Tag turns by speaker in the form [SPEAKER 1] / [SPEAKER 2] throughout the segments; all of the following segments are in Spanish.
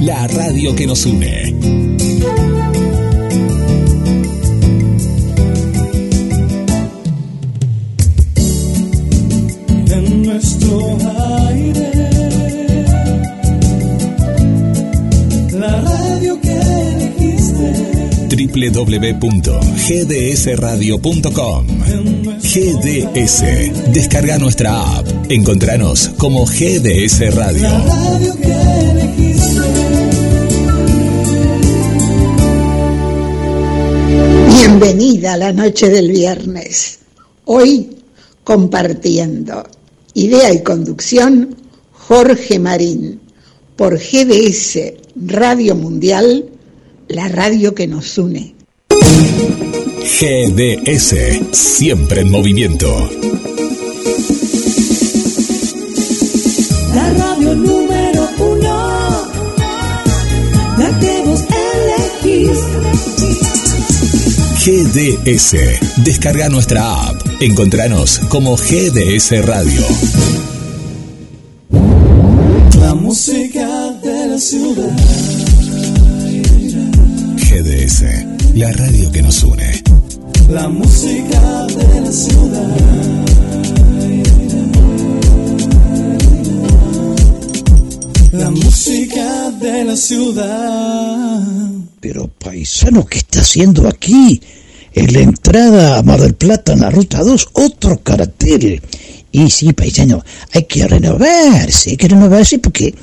[SPEAKER 1] La radio que nos une. www.gdsradio.com GDS. Descarga nuestra app. Encontranos como GDS Radio.
[SPEAKER 2] Bienvenida a la noche del viernes. Hoy compartiendo. Idea y conducción, Jorge Marín. Por GDS Radio Mundial, la radio que nos une.
[SPEAKER 1] GDS. Siempre en movimiento.
[SPEAKER 3] La radio número uno. La que vos elegís.
[SPEAKER 1] GDS. Descarga nuestra app. Encontranos como GDS Radio.
[SPEAKER 3] La música de la ciudad.
[SPEAKER 1] GDS. La radio que nos une.
[SPEAKER 3] La música de la ciudad. La música de la ciudad.
[SPEAKER 4] Pero paisano, ¿qué está haciendo aquí? En la entrada a Mar del Plata, en la ruta 2, otro cartel. Y sí, paisano, hay que renovarse, hay que renovarse porque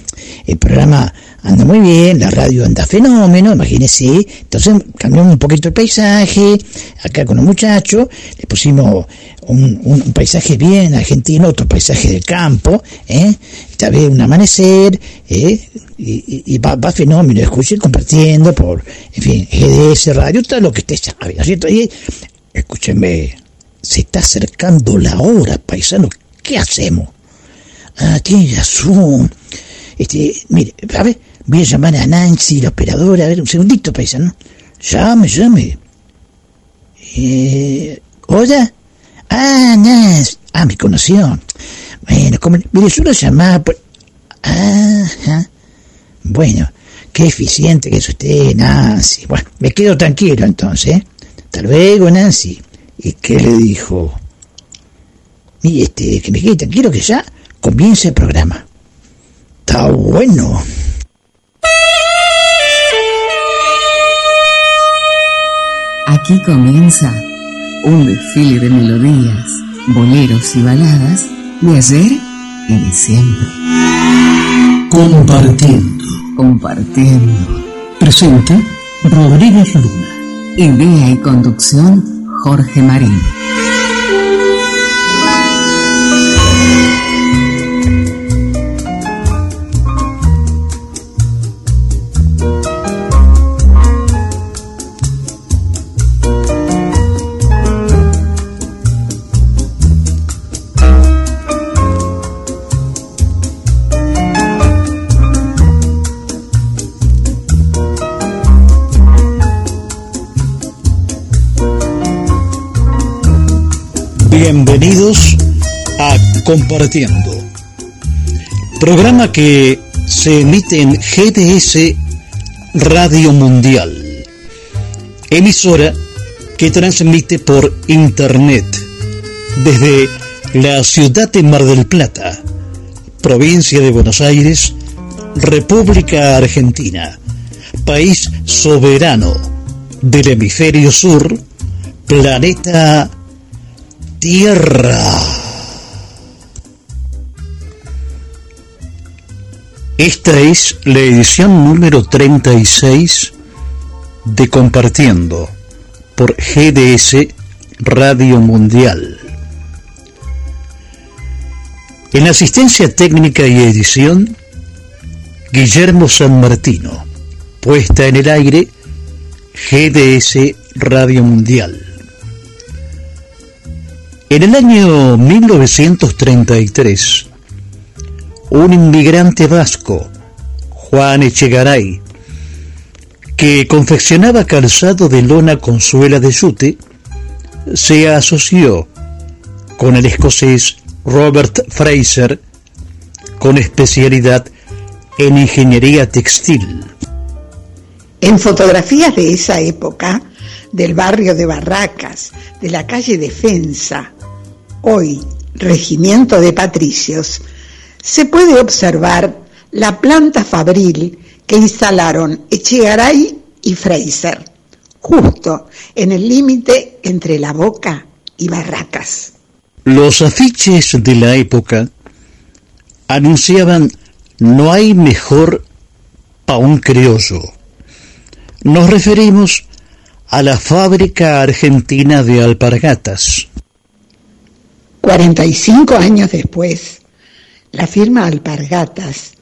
[SPEAKER 4] el programa anda muy bien, la radio anda fenómeno, imagínese. Entonces cambiamos un poquito el paisaje, acá con los muchachos, le pusimos un, paisaje bien argentino, otro paisaje del campo, ¿eh? Esta vez un amanecer, ¿eh? Y, va, va fenómeno, escuchen compartiendo por, en fin, GDS Radio, todo lo que usted sabe, ¿no es cierto? Y, escúchenme, se está acercando la hora, paisano, ¿qué hacemos? Ah, tiene razón. Este, mire, a ver, voy a llamar a Nancy, la operadora, a ver, un segundito, paisano. Llame, llame. Eh, ¿Hola? Ah, Nancy. Ah, me conoció. Bueno, como, mire, yo lo llamaba por... Ajá. Bueno, qué eficiente que es usted, Nancy. Bueno, me quedo tranquilo entonces, ¿eh? Hasta luego, Nancy. ¿Y qué le dijo? Y este, que me quede tranquilo que ya comienza el programa. Está bueno.
[SPEAKER 5] Aquí comienza un desfile de melodías, boleros y baladas de ayer y de siempre.
[SPEAKER 6] Compartiendo.
[SPEAKER 5] Compartiendo.
[SPEAKER 6] Presenta Rodríguez Luna.
[SPEAKER 5] Idea y conducción Jorge Marín.
[SPEAKER 4] Bienvenidos a Compartiendo, programa que se emite en GDS Radio Mundial, emisora que transmite por Internet desde la ciudad de Mar del Plata, provincia de Buenos Aires, República Argentina, país soberano del hemisferio sur, planeta Tierra. Esta es la edición número 36 de Compartiendo por GDS Radio Mundial. En asistencia técnica y edición, Guillermo San Martino. Puesta en el aire, GDS Radio Mundial. En el año 1933, un inmigrante vasco, Juan Echegaray, que confeccionaba calzado de lona con suela de yute, se asoció con el escocés Robert Fraser con especialidad en ingeniería textil.
[SPEAKER 2] En fotografías de esa época, del barrio de Barracas, de la calle Defensa, hoy Regimiento de Patricios, se puede observar la planta fabril que instalaron Echegaray y Fraser, justo en el límite entre La Boca y Barracas.
[SPEAKER 4] Los afiches de la época anunciaban no hay mejor pa' un criollo. Nos referimos a la fábrica argentina de alpargatas.
[SPEAKER 2] 45 años después, la firma Alpargatas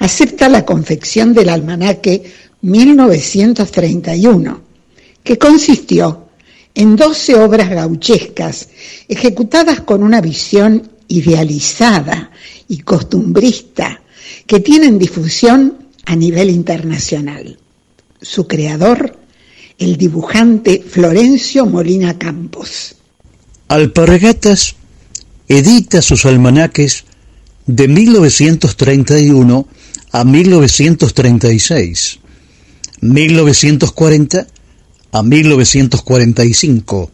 [SPEAKER 2] acepta la confección del almanaque 1931, que consistió en 12 obras gauchescas ejecutadas con una visión idealizada y costumbrista que tienen difusión a nivel internacional. Su creador, el dibujante Florencio Molina Campos.
[SPEAKER 4] Alpargatas edita sus almanaques de 1931 a 1936, 1940 a 1945,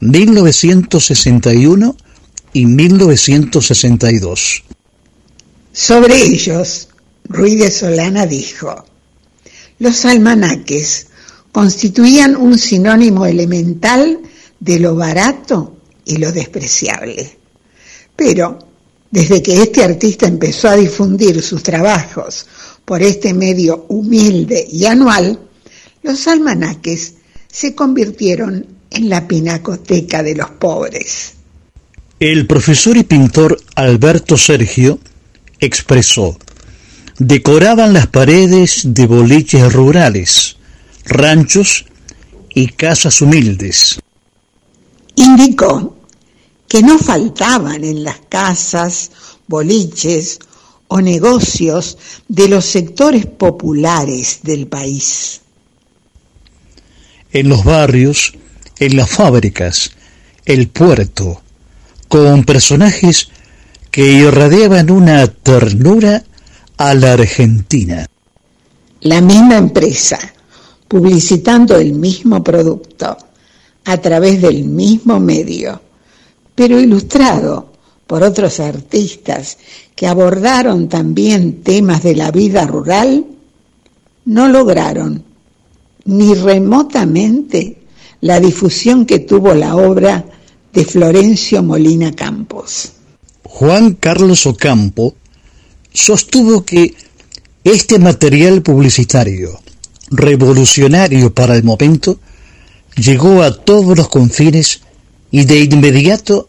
[SPEAKER 4] 1961 y 1962.
[SPEAKER 2] Sobre ellos, Ruiz de Solana dijo, los almanaques constituían un sinónimo elemental de lo barato y lo despreciable. Pero desde que este artista empezó a difundir sus trabajos por este medio humilde y anual, los almanaques se convirtieron en la pinacoteca de los pobres.
[SPEAKER 4] El profesor y pintor Alberto Sergio expresó, decoraban las paredes de boliches rurales, ranchos y casas humildes.
[SPEAKER 2] Indicó que no faltaban en las casas, boliches o negocios de los sectores populares del país.
[SPEAKER 4] En los barrios, en las fábricas, el puerto, con personajes que irradiaban una ternura a la Argentina.
[SPEAKER 2] La misma empresa, publicitando el mismo producto, a través del mismo medio, pero ilustrado por otros artistas que abordaron también temas de la vida rural, no lograron ni remotamente la difusión que tuvo la obra de Florencio Molina Campos.
[SPEAKER 4] Juan Carlos Ocampo sostuvo que este material publicitario, revolucionario para el momento, llegó a todos los confines y de inmediato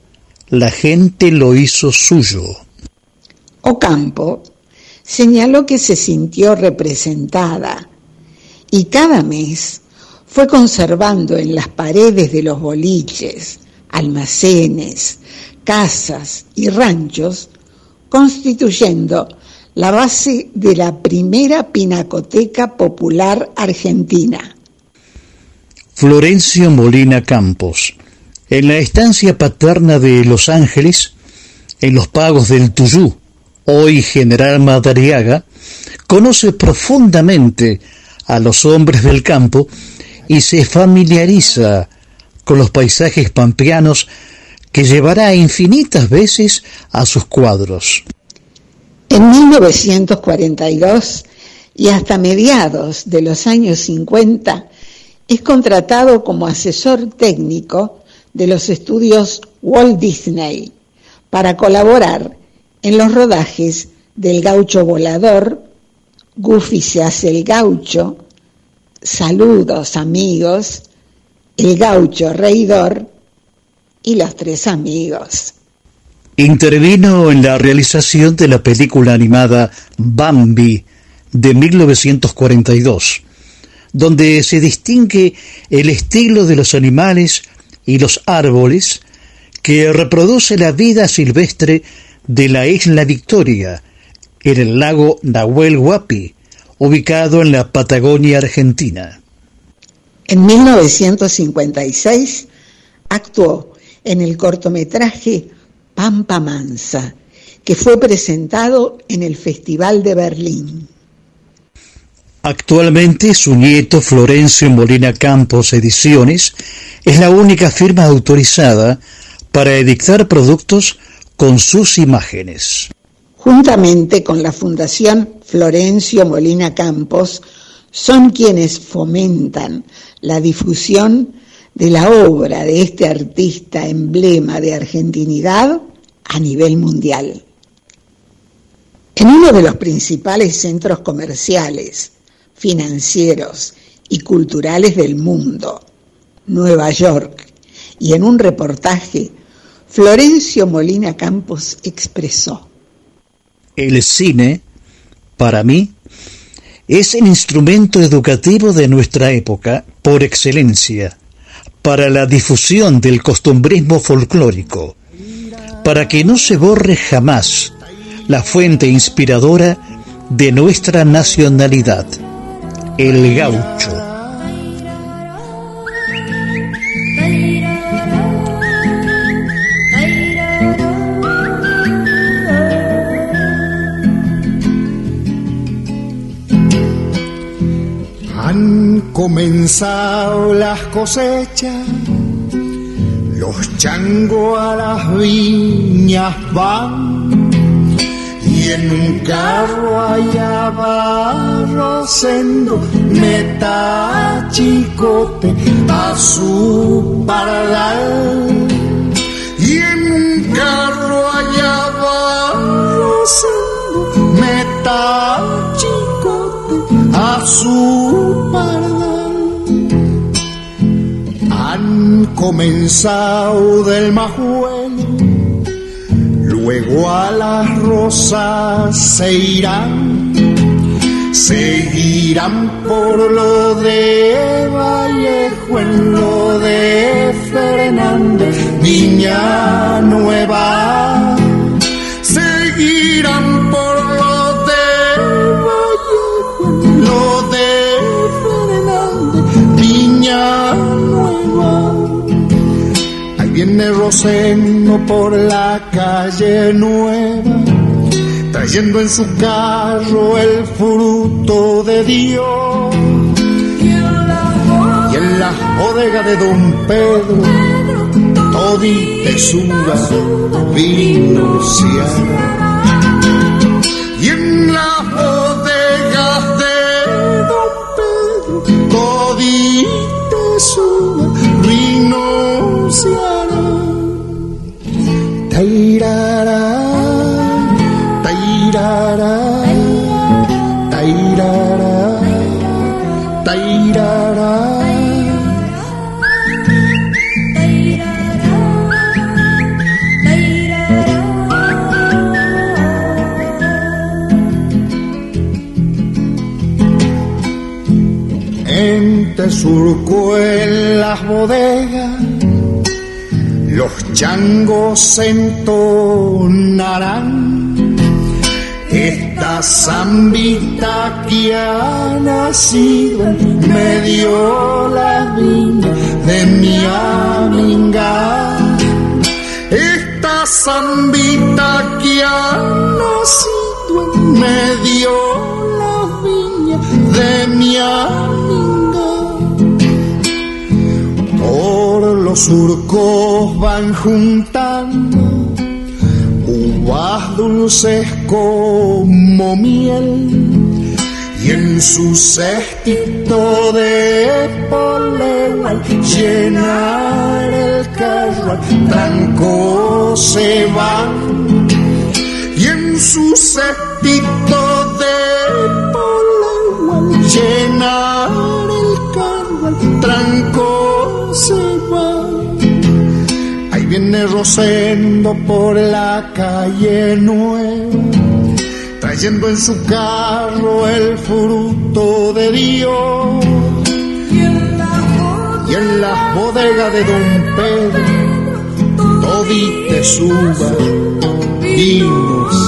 [SPEAKER 4] la gente lo hizo suyo.
[SPEAKER 2] Ocampo señaló que se sintió representada y cada mes fue conservando en las paredes de los boliches, almacenes, casas y ranchos, constituyendo la base de la primera pinacoteca popular argentina.
[SPEAKER 4] Florencio Molina Campos, en la estancia paterna de Los Ángeles, en los pagos del Tuyú, hoy General Madariaga, conoce profundamente a los hombres del campo y se familiariza con los paisajes pampeanos que llevará infinitas veces a sus cuadros.
[SPEAKER 2] En 1942 y hasta mediados de los años 50 es contratado como asesor técnico de los estudios Walt Disney para colaborar en los rodajes del gaucho volador, Goofy se hace el gaucho, Saludos amigos, El gaucho reidor y los tres amigos.
[SPEAKER 4] Intervino en la realización de la película animada Bambi de 1942, donde se distingue el estilo de los animales y los árboles que reproduce la vida silvestre de la isla Victoria, en el lago Nahuel Huapi, ubicado en la Patagonia Argentina.
[SPEAKER 2] En 1956 actuó en el cortometraje Pampa Mansa, que fue presentado en el Festival de Berlín.
[SPEAKER 4] Actualmente su nieto Florencio Molina Campos Ediciones es la única firma autorizada para editar productos con sus imágenes.
[SPEAKER 2] Juntamente con la Fundación Florencio Molina Campos, son quienes fomentan la difusión de la obra de este artista emblema de argentinidad a nivel mundial. En uno de los principales centros comerciales, financieros y culturales del mundo, Nueva York, y en un reportaje, Florencio Molina Campos expresó.
[SPEAKER 4] El cine, para mí, es el instrumento educativo de nuestra época por excelencia para la difusión del costumbrismo folclórico, para que no se borre jamás la fuente inspiradora de nuestra nacionalidad, el gaucho.
[SPEAKER 7] Han comenzado las cosechas, los changos a las viñas van y en un carro allá va Rosendo meta chicote a su paradal y en un carro allá va Rosendo meta chicote a su paradal han comenzado del majuelo luego a las rosas se irán, seguirán por lo de Vallejo en lo de Fernández, Viña Nueva. Seguirán por lo de Vallejo en lo de Fernández, Viña viene Rosendo por la calle nueva, trayendo en su carro el fruto de Dios. Y en la bodega de Don Pedro, todita suba vino ciano. Surco en las bodegas los changos entonarán esta zambita que ha nacido en medio la viña de mi aminga. Esta zambita que ha nacido en medio la viña de mi aminga los surcos van juntando uvas dulces como miel y en su cestito de poleo al llenar el carro tranco se van y en su cestito de poleo al llenar el carro tranco viene Rosendo por la calle nueva, trayendo en su carro el fruto de Dios. Y en la bodega de Don Pedro, todite suba, vino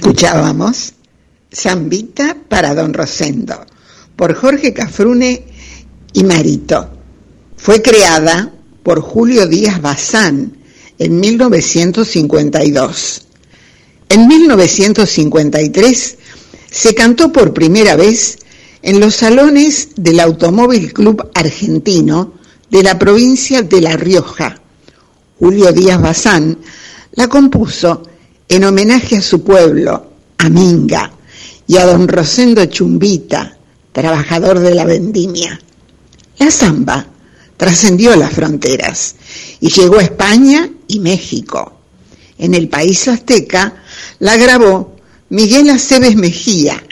[SPEAKER 2] Escuchábamos Zambita para Don Rosendo por Jorge Cafrune y Marito. Fue creada por Julio Díaz Bazán en 1952. En 1953 se cantó por primera vez en los salones del Automóvil Club Argentino de la provincia de La Rioja. Julio Díaz Bazán la compuso en homenaje a su pueblo, a Minga, y a don Rosendo Chumbita, trabajador de la vendimia. La samba trascendió las fronteras y llegó a España y México. En el país azteca la grabó Miguel Aceves Mejía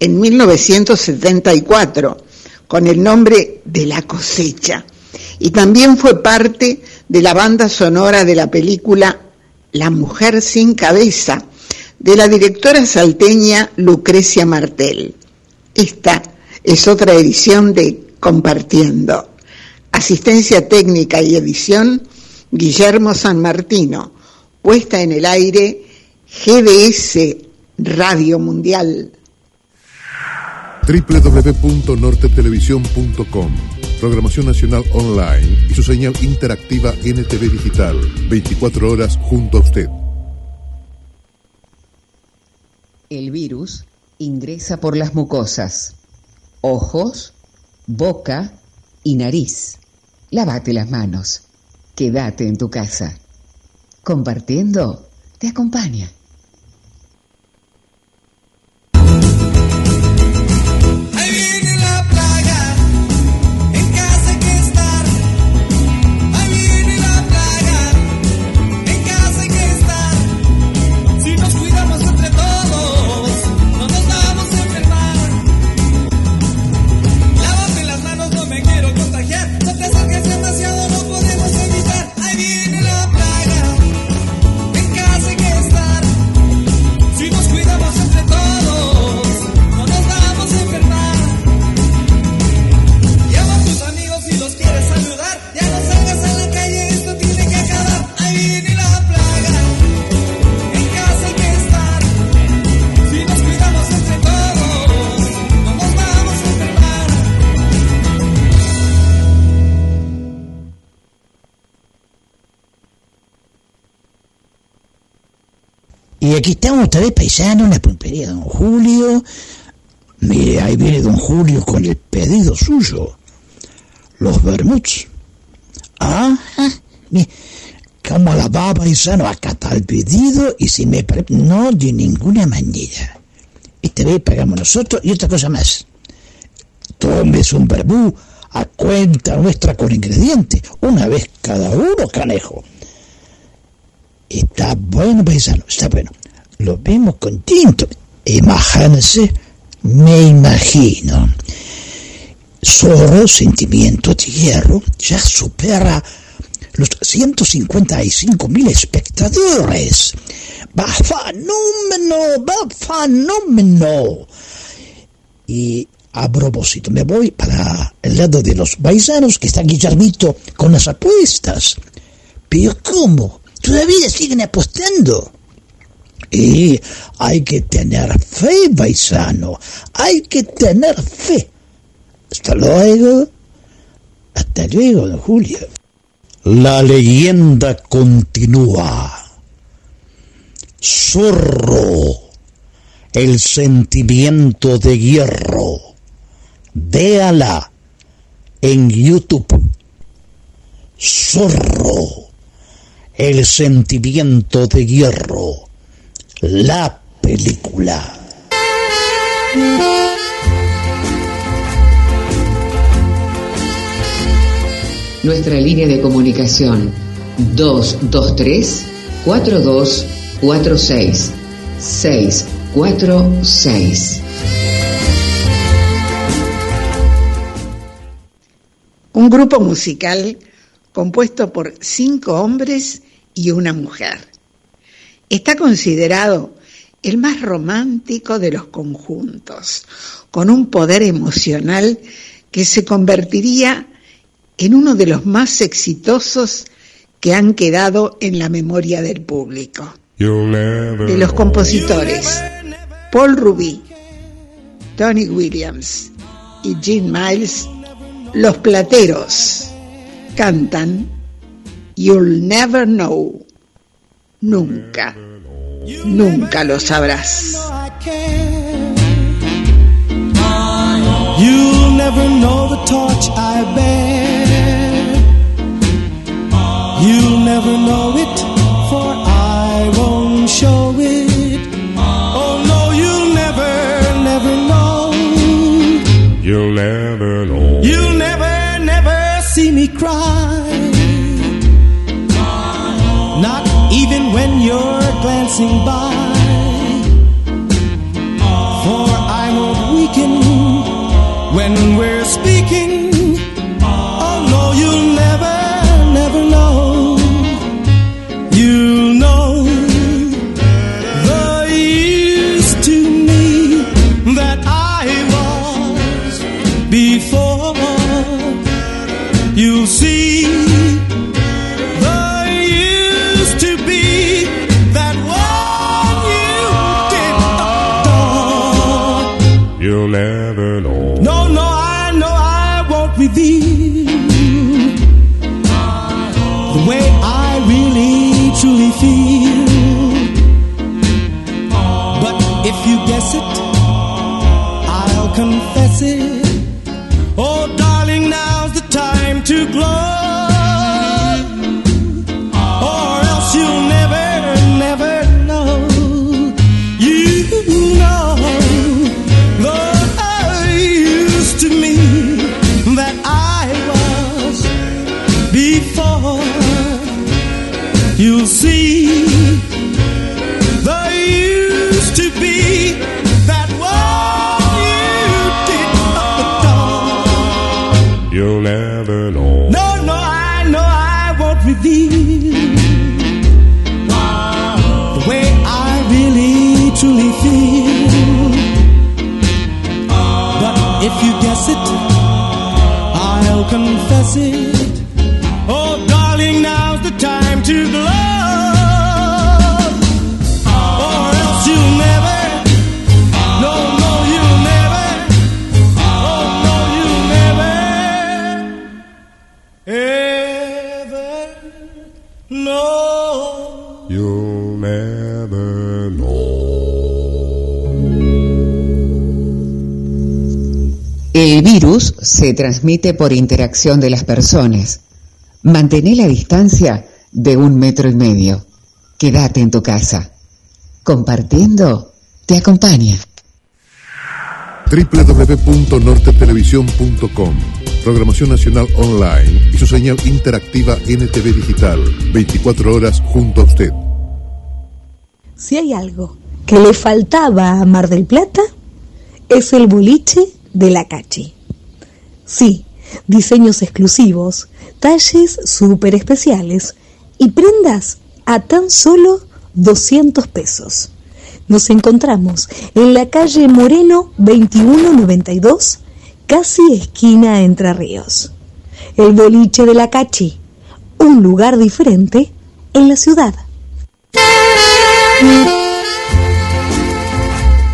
[SPEAKER 2] en 1974 con el nombre de La cosecha y también fue parte de la banda sonora de la película La mujer sin cabeza de la directora salteña Lucrecia Martel. Esta es otra edición de Compartiendo. Asistencia técnica y edición Guillermo San Martino. Puesta en el aire GDS Radio Mundial.
[SPEAKER 8] www.nortetelevisión.com Programación Nacional Online y su señal interactiva NTV Digital. 24 horas junto a usted.
[SPEAKER 9] El virus ingresa por las mucosas, ojos, boca y nariz. Lávate las manos. Quédate en tu casa. Compartiendo te acompaña.
[SPEAKER 10] Y aquí estamos otra vez paisano en la pulpería de don Julio. Mire, ahí viene don Julio con el pedido suyo. Los vermuts. Ah, mire, como la va paisano, está el pedido y si me... No, de ninguna manera. Esta vez pagamos nosotros y otra cosa más. Tomes un verbú a cuenta nuestra con ingredientes, una vez cada uno, canejo. Está bueno, paisano, está bueno. Lo vemos con tinto. Imagínense, me imagino. Solo sentimiento de hierro ya supera los 155 mil espectadores. Va fenómeno, va fenómeno. Y a propósito, me voy para el lado de los paisanos que está Guillermito con las apuestas. Pero ¿cómo? todavía siguen apostando. Y hay que tener fe, paisano. Hay que tener fe. Hasta luego. Hasta luego, don Julio. La leyenda continúa. Zorro, el sentimiento de hierro. Véala en YouTube. Zorro el sentimiento de hierro, la película.
[SPEAKER 9] Nuestra línea de comunicación 223 4246 646.
[SPEAKER 2] Un grupo musical compuesto por cinco hombres y una mujer. Está considerado el más romántico de los conjuntos, con un poder emocional que se convertiría en uno de los más exitosos que han quedado en la memoria del público. de los compositores Paul Rubí, Tony Williams y Gene Miles, Los Plateros cantan You'll Never Know. Nunca, nunca lo sabrás.
[SPEAKER 11] You'll never know the torch I bear. You'll never know it, for I won't show it. Oh no, you'll never, never know.
[SPEAKER 12] You'll never know.
[SPEAKER 11] You'll never, when you're glancing by. It, I'll confess it. Oh, darling, now's the time to glow.
[SPEAKER 5] El virus se transmite por interacción de las personas. Mantén la distancia de un metro y medio. Quédate en tu Compartiendo te acompaña.
[SPEAKER 8] www.nortetelevisión.com Programación Nacional Online y su señal interactiva NTV Digital. 24 horas junto a usted.
[SPEAKER 13] Si hay algo que le faltaba a Mar del Plata, es el boliche de la Cachi. Sí, diseños exclusivos, talles súper especiales y prendas a tan solo 200 pesos. Nos encontramos en la calle Moreno 2192, casi esquina Entre Ríos. El boliche de la Cachi, un lugar diferente en la ciudad.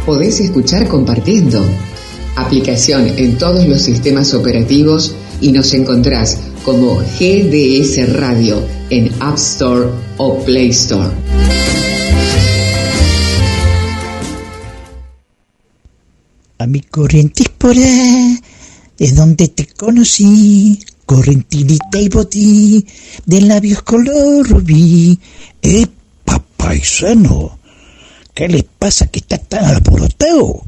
[SPEAKER 5] Podés escuchar compartiendo. Aplicación en todos los sistemas operativos y nos encontrás como GDS Radio en App Store o Play Store.
[SPEAKER 10] A mi corrientes por ahí, es donde te conocí, correntinita y botí, de labios color rubí. ¡Epa, paisano! ¿Qué le pasa que está tan alborotado?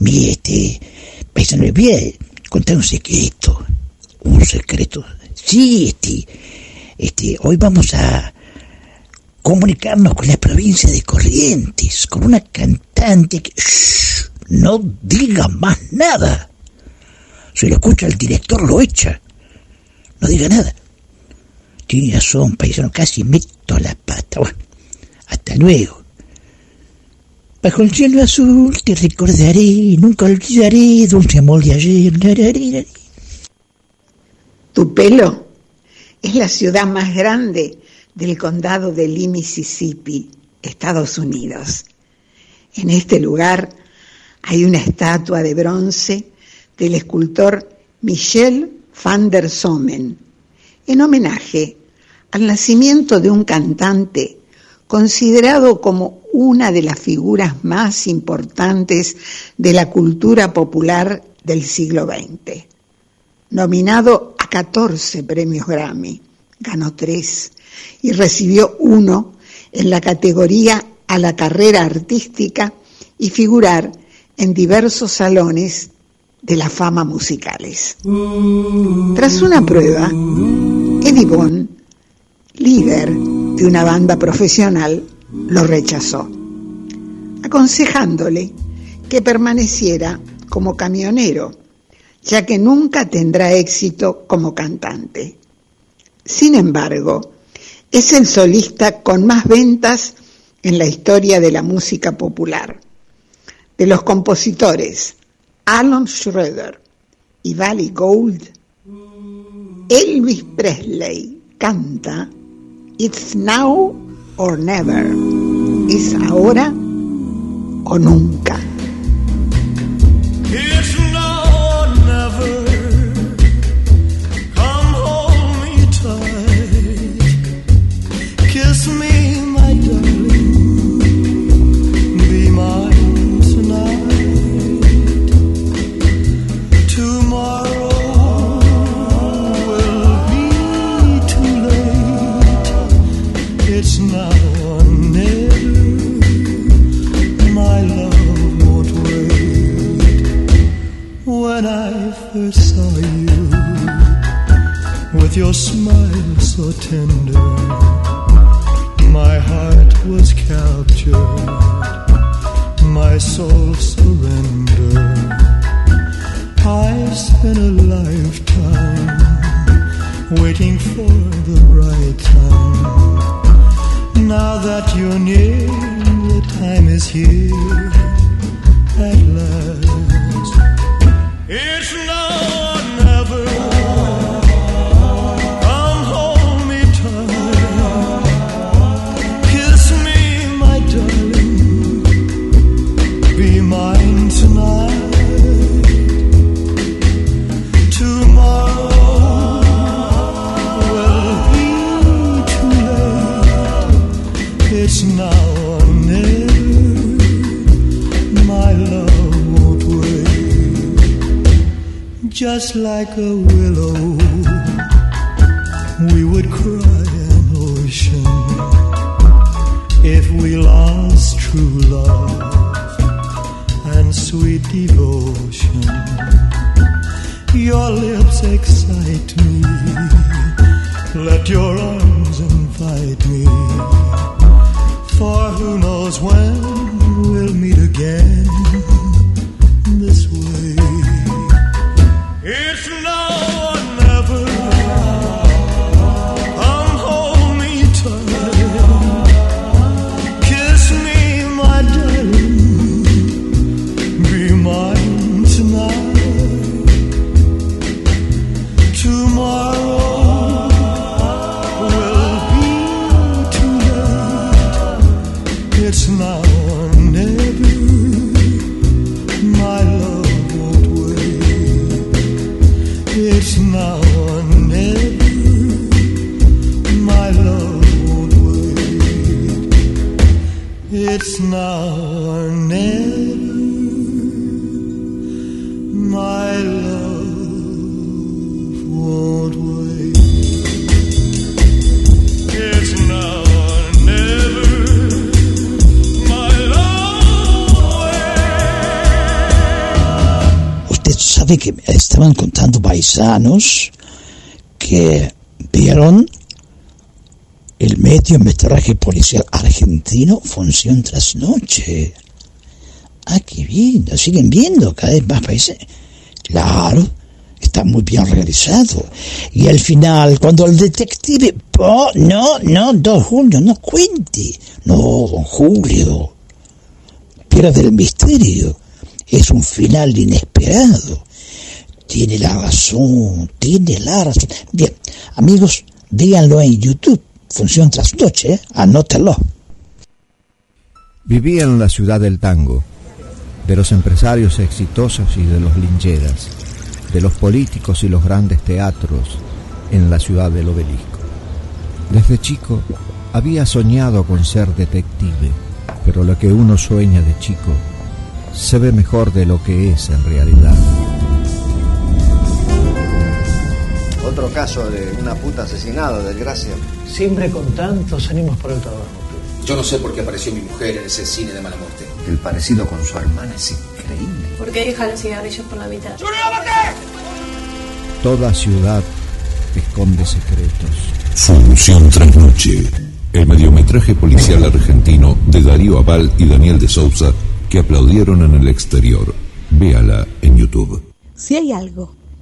[SPEAKER 10] Mire, este, paisano de bien, contar un secreto, un secreto. Sí, este, este, hoy vamos a comunicarnos con la provincia de Corrientes, con una cantante que... ¡Shh! No diga más nada. Si lo escucha el director lo echa. No diga nada. Tiene razón, paisano, casi meto la pata. Bueno, hasta luego. Bajo el cielo azul te recordaré, nunca olvidaré dulce amor de ayer.
[SPEAKER 2] Tupelo es la ciudad más grande del condado de Lee, Mississippi.
[SPEAKER 14] Estados Unidos. En este lugar hay una estatua de bronce del escultor Michel van der Sommen, en homenaje al nacimiento de un cantante considerado como una de las figuras más importantes de la cultura popular del siglo XX. Nominado a 14 premios Grammy, ganó tres y recibió uno en la categoría a la carrera artística y figurar en diversos salones de la fama musicales. Tras una prueba, Eddie Bond, líder de una banda profesional, lo rechazó, aconsejándole que permaneciera como camionero, ya que nunca tendrá éxito como cantante. Sin embargo, es el solista con más ventas en la historia de la música popular. De los compositores Alan Schroeder y Valley Gold, Elvis Presley canta It's Now or Never. Es ahora o nunca.
[SPEAKER 10] Que vieron el mediometraje policial argentino función tras noche. Ah, qué bien, siguen viendo cada vez más países. Claro, está muy bien realizado. Y al final, cuando el detective... Oh, no, no, don Julio, no cuente. No, don Julio. Pierde el misterio. Es un final inesperado. Tiene la razón, tiene la razón. Bien, amigos, díganlo en YouTube. Función tras noche, ¿eh? anótenlo.
[SPEAKER 15] Vivía en la ciudad del tango, de los empresarios exitosos y de los lincheras, de los políticos y los grandes teatros en la ciudad del obelisco. Desde chico había soñado con ser detective, pero lo que uno sueña de chico se ve mejor de lo que es en realidad.
[SPEAKER 16] Otro caso de una puta asesinada, desgracia.
[SPEAKER 17] Siempre con tantos ánimos por el trabajo.
[SPEAKER 18] Yo no sé por qué apareció mi mujer en ese cine de mala muerte.
[SPEAKER 16] El parecido con su hermana es increíble.
[SPEAKER 19] ¿Por qué deja los cigarrillos por la mitad?
[SPEAKER 15] Toda ciudad esconde secretos.
[SPEAKER 20] Función Trasnoche. El mediometraje policial argentino de Darío Aval y Daniel de Sousa que aplaudieron en el exterior. Véala en YouTube.
[SPEAKER 13] Si hay algo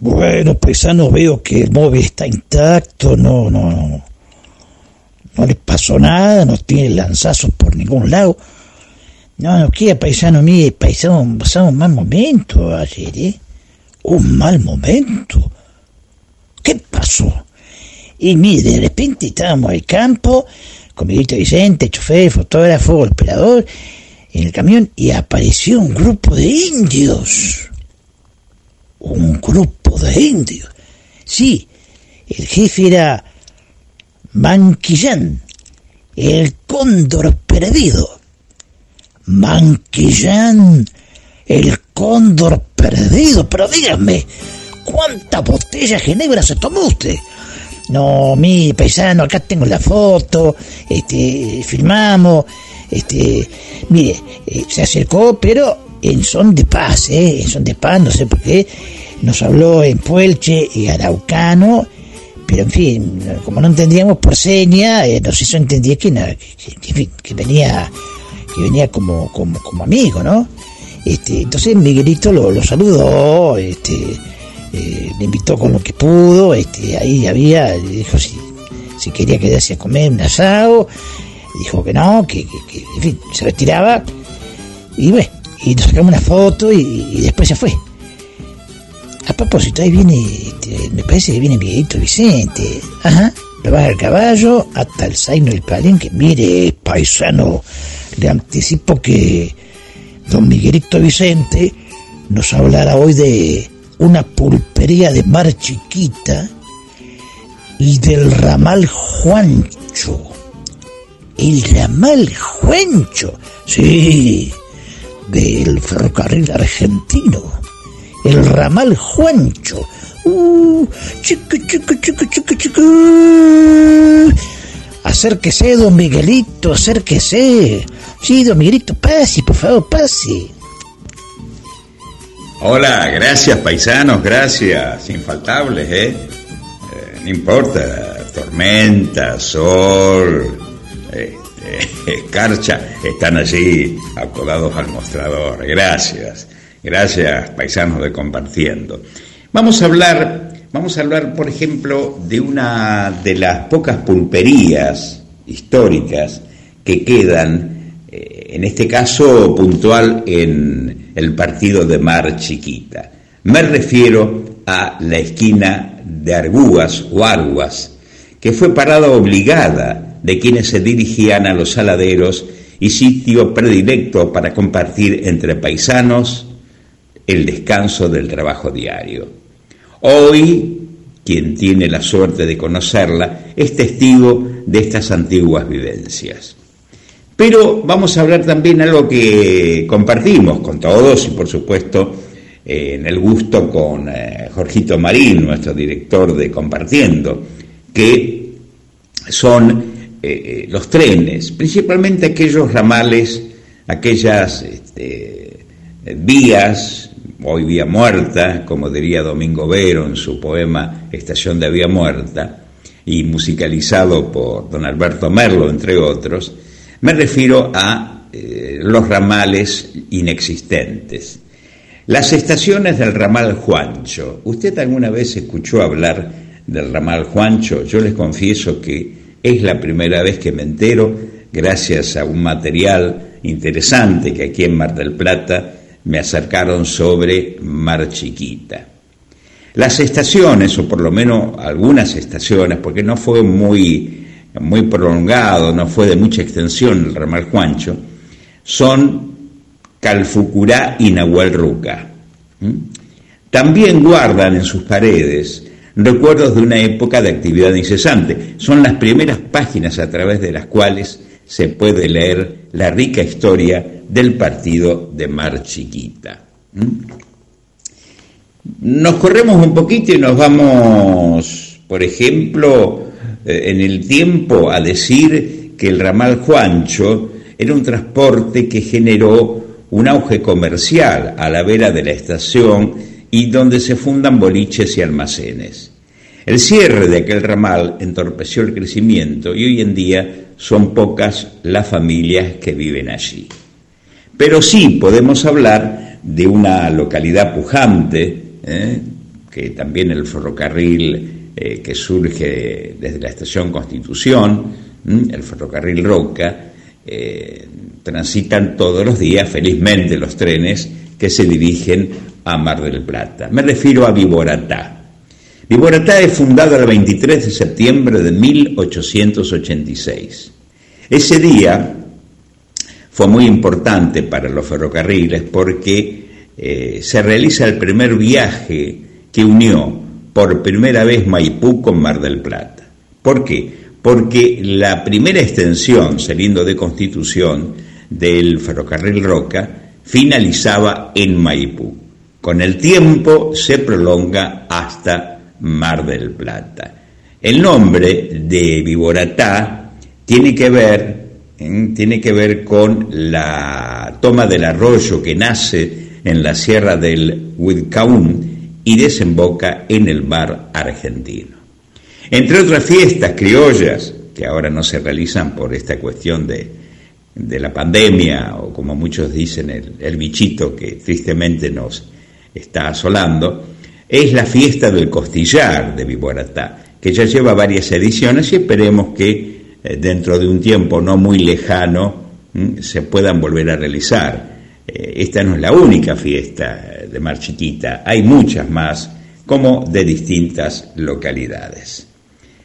[SPEAKER 10] Bueno, paisano, veo que el móvil está intacto, no, no, no. No le pasó nada, no tiene lanzazos por ningún lado. No, no queda, paisano, mire, paisano, pasamos un mal momento ayer, ¿eh? Un mal momento. ¿Qué pasó? Y mire, de repente estábamos al campo, con Miguelito Vicente, chofer, fotógrafo, operador, en el camión, y apareció un grupo de indios. Un grupo de indios. Sí, el jefe era Manquillán, el cóndor perdido. Manquillán, el cóndor perdido. Pero dígame, ¿cuántas botellas de ginebra se tomó usted? No, mi paisano, acá tengo la foto, este, filmamos, este, mire, eh, se acercó, pero en son de paz, ¿eh? En son de paz, no sé por qué, nos habló en Puelche y Araucano, pero en fin, como no entendíamos por seña, eh, nos hizo entender que, que, venía, que venía como, como, como amigo, ¿no? Este, entonces Miguelito lo, lo saludó, este, eh, le invitó con lo que pudo, este, ahí había, dijo si, si quería quedarse a comer un asado, dijo que no, que- que, en fin, se retiraba, y bueno, y nos sacamos una foto y, después se fue. A propósito, ahí viene, este, me parece que viene Miguelito Vicente, ajá, lo baja el caballo hasta el zaino del palenque, mire, paisano, le anticipo que don Miguelito Vicente nos hablará hoy de una pulpería de mar chiquita y del ramal Juancho. El ramal Juancho, sí, del ferrocarril argentino. El ramal Juancho. Uh, chico, chico, chico. Acérquese, don Miguelito, acérquese. Sí, don Miguelito, pase, por favor, pase.
[SPEAKER 21] Hola, gracias paisanos, gracias, infaltables, ¿eh? Eh, no importa, tormenta, sol, este, escarcha, están allí acodados al mostrador. Gracias, gracias paisanos de compartiendo. Vamos a hablar, vamos a hablar, por ejemplo, de una de las pocas pulperías históricas que quedan eh, en este caso puntual en el partido de Mar Chiquita. Me refiero a la esquina de Arguas o Arguas, que fue parada obligada de quienes se dirigían a los saladeros y sitio predilecto para compartir entre paisanos el descanso del trabajo diario. Hoy, quien tiene la suerte de conocerla, es testigo de estas antiguas vivencias. Pero vamos a hablar también algo que compartimos con todos y por supuesto eh, en el gusto con eh, Jorgito Marín, nuestro director de Compartiendo, que son eh, los trenes, principalmente aquellos ramales, aquellas este, vías, hoy vía muerta, como diría Domingo Vero en su poema Estación de Vía Muerta, y musicalizado por don Alberto Merlo, entre otros, me refiero a eh, los ramales inexistentes. Las estaciones del ramal Juancho. ¿Usted alguna vez escuchó hablar del ramal Juancho? Yo les confieso que es la primera vez que me entero, gracias a un material interesante que aquí en Mar del Plata me acercaron sobre Mar Chiquita. Las estaciones, o por lo menos algunas estaciones, porque no fue muy, muy prolongado, no fue de mucha extensión el ramal Juancho, son Calfucurá y Nahuel Ruca. ¿Mm? También guardan en sus paredes recuerdos de una época de actividad incesante. Son las primeras páginas a través de las cuales se puede leer la rica historia del partido de Mar Chiquita. ¿Mm? Nos corremos un poquito y nos vamos, por ejemplo, eh, en el tiempo a decir que el ramal Juancho era un transporte que generó un auge comercial a la vera de la estación y donde se fundan boliches y almacenes. El cierre de aquel ramal entorpeció el crecimiento y hoy en día son pocas las familias que viven allí. Pero sí podemos hablar de una localidad pujante, ¿eh? que también el ferrocarril eh, que surge desde la estación Constitución, el ferrocarril Roca, eh, transitan todos los días, felizmente, los trenes que se dirigen a Mar del Plata. Me refiero a Viboratá. Viboratá es fundado el 23 de septiembre de 1886. Ese día fue muy importante para los ferrocarriles porque eh, se realiza el primer viaje que unió por primera vez Maipú con Mar del Plata. ¿Por qué? Porque la primera extensión, saliendo de Constitución, del ferrocarril Roca, finalizaba en Maipú. Con el tiempo se prolonga hasta Mar del Plata. El nombre de Viboratá tiene que ver, ¿eh? tiene que ver con la toma del arroyo que nace en la sierra del Huidcaún y desemboca en el mar argentino. Entre otras fiestas criollas, que ahora no se realizan por esta cuestión de, de la pandemia, o como muchos dicen, el, el bichito que tristemente nos está asolando, es la fiesta del costillar de Viboratá, que ya lleva varias ediciones y esperemos que eh, dentro de un tiempo no muy lejano se puedan volver a realizar. Eh, esta no es la única fiesta de Mar Chiquita, hay muchas más, como de distintas localidades.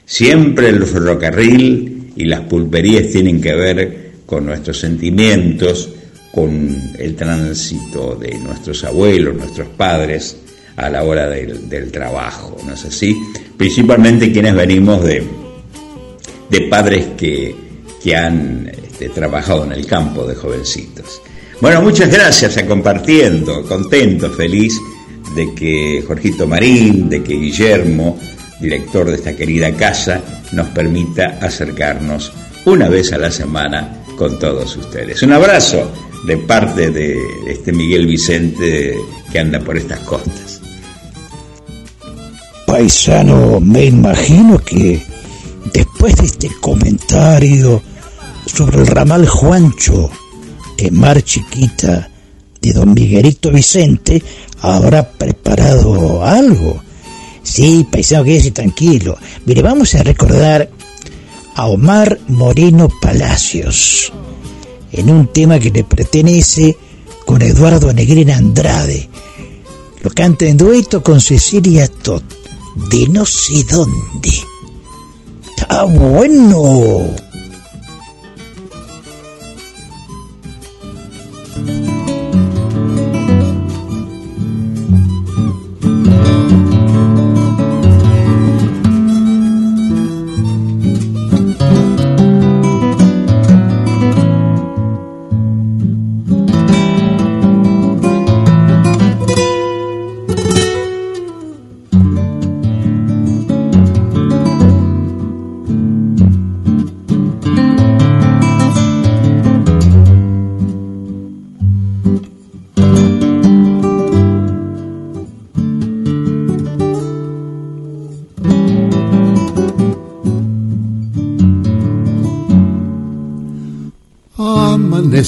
[SPEAKER 21] Siempre el ferrocarril y las pulperías tienen que ver con nuestros sentimientos, con el tránsito de nuestros abuelos, nuestros padres, a la hora del, trabajo, ¿no es así? Principalmente quienes venimos de, de padres que, que han este, trabajado en el campo de jovencitos. Bueno, muchas gracias a compartiendo, contento, feliz de que Jorgito Marín, de que Guillermo, director de esta querida casa, nos permita acercarnos una vez a la semana con todos ustedes. Un abrazo de parte de este Miguel Vicente que anda por estas costas.
[SPEAKER 4] Paisano, me imagino que después de este comentario sobre el ramal Juancho de Mar Chiquita de don Miguelito Vicente, habrá preparado algo. Sí, paisano, quédese tranquilo. Mire, vamos a recordar a Omar Moreno Palacios en un tema que le pertenece con Eduardo Negrina Andrade. Lo canta en dueto con Cecilia Tot, de no sé dónde. ¡Está bueno!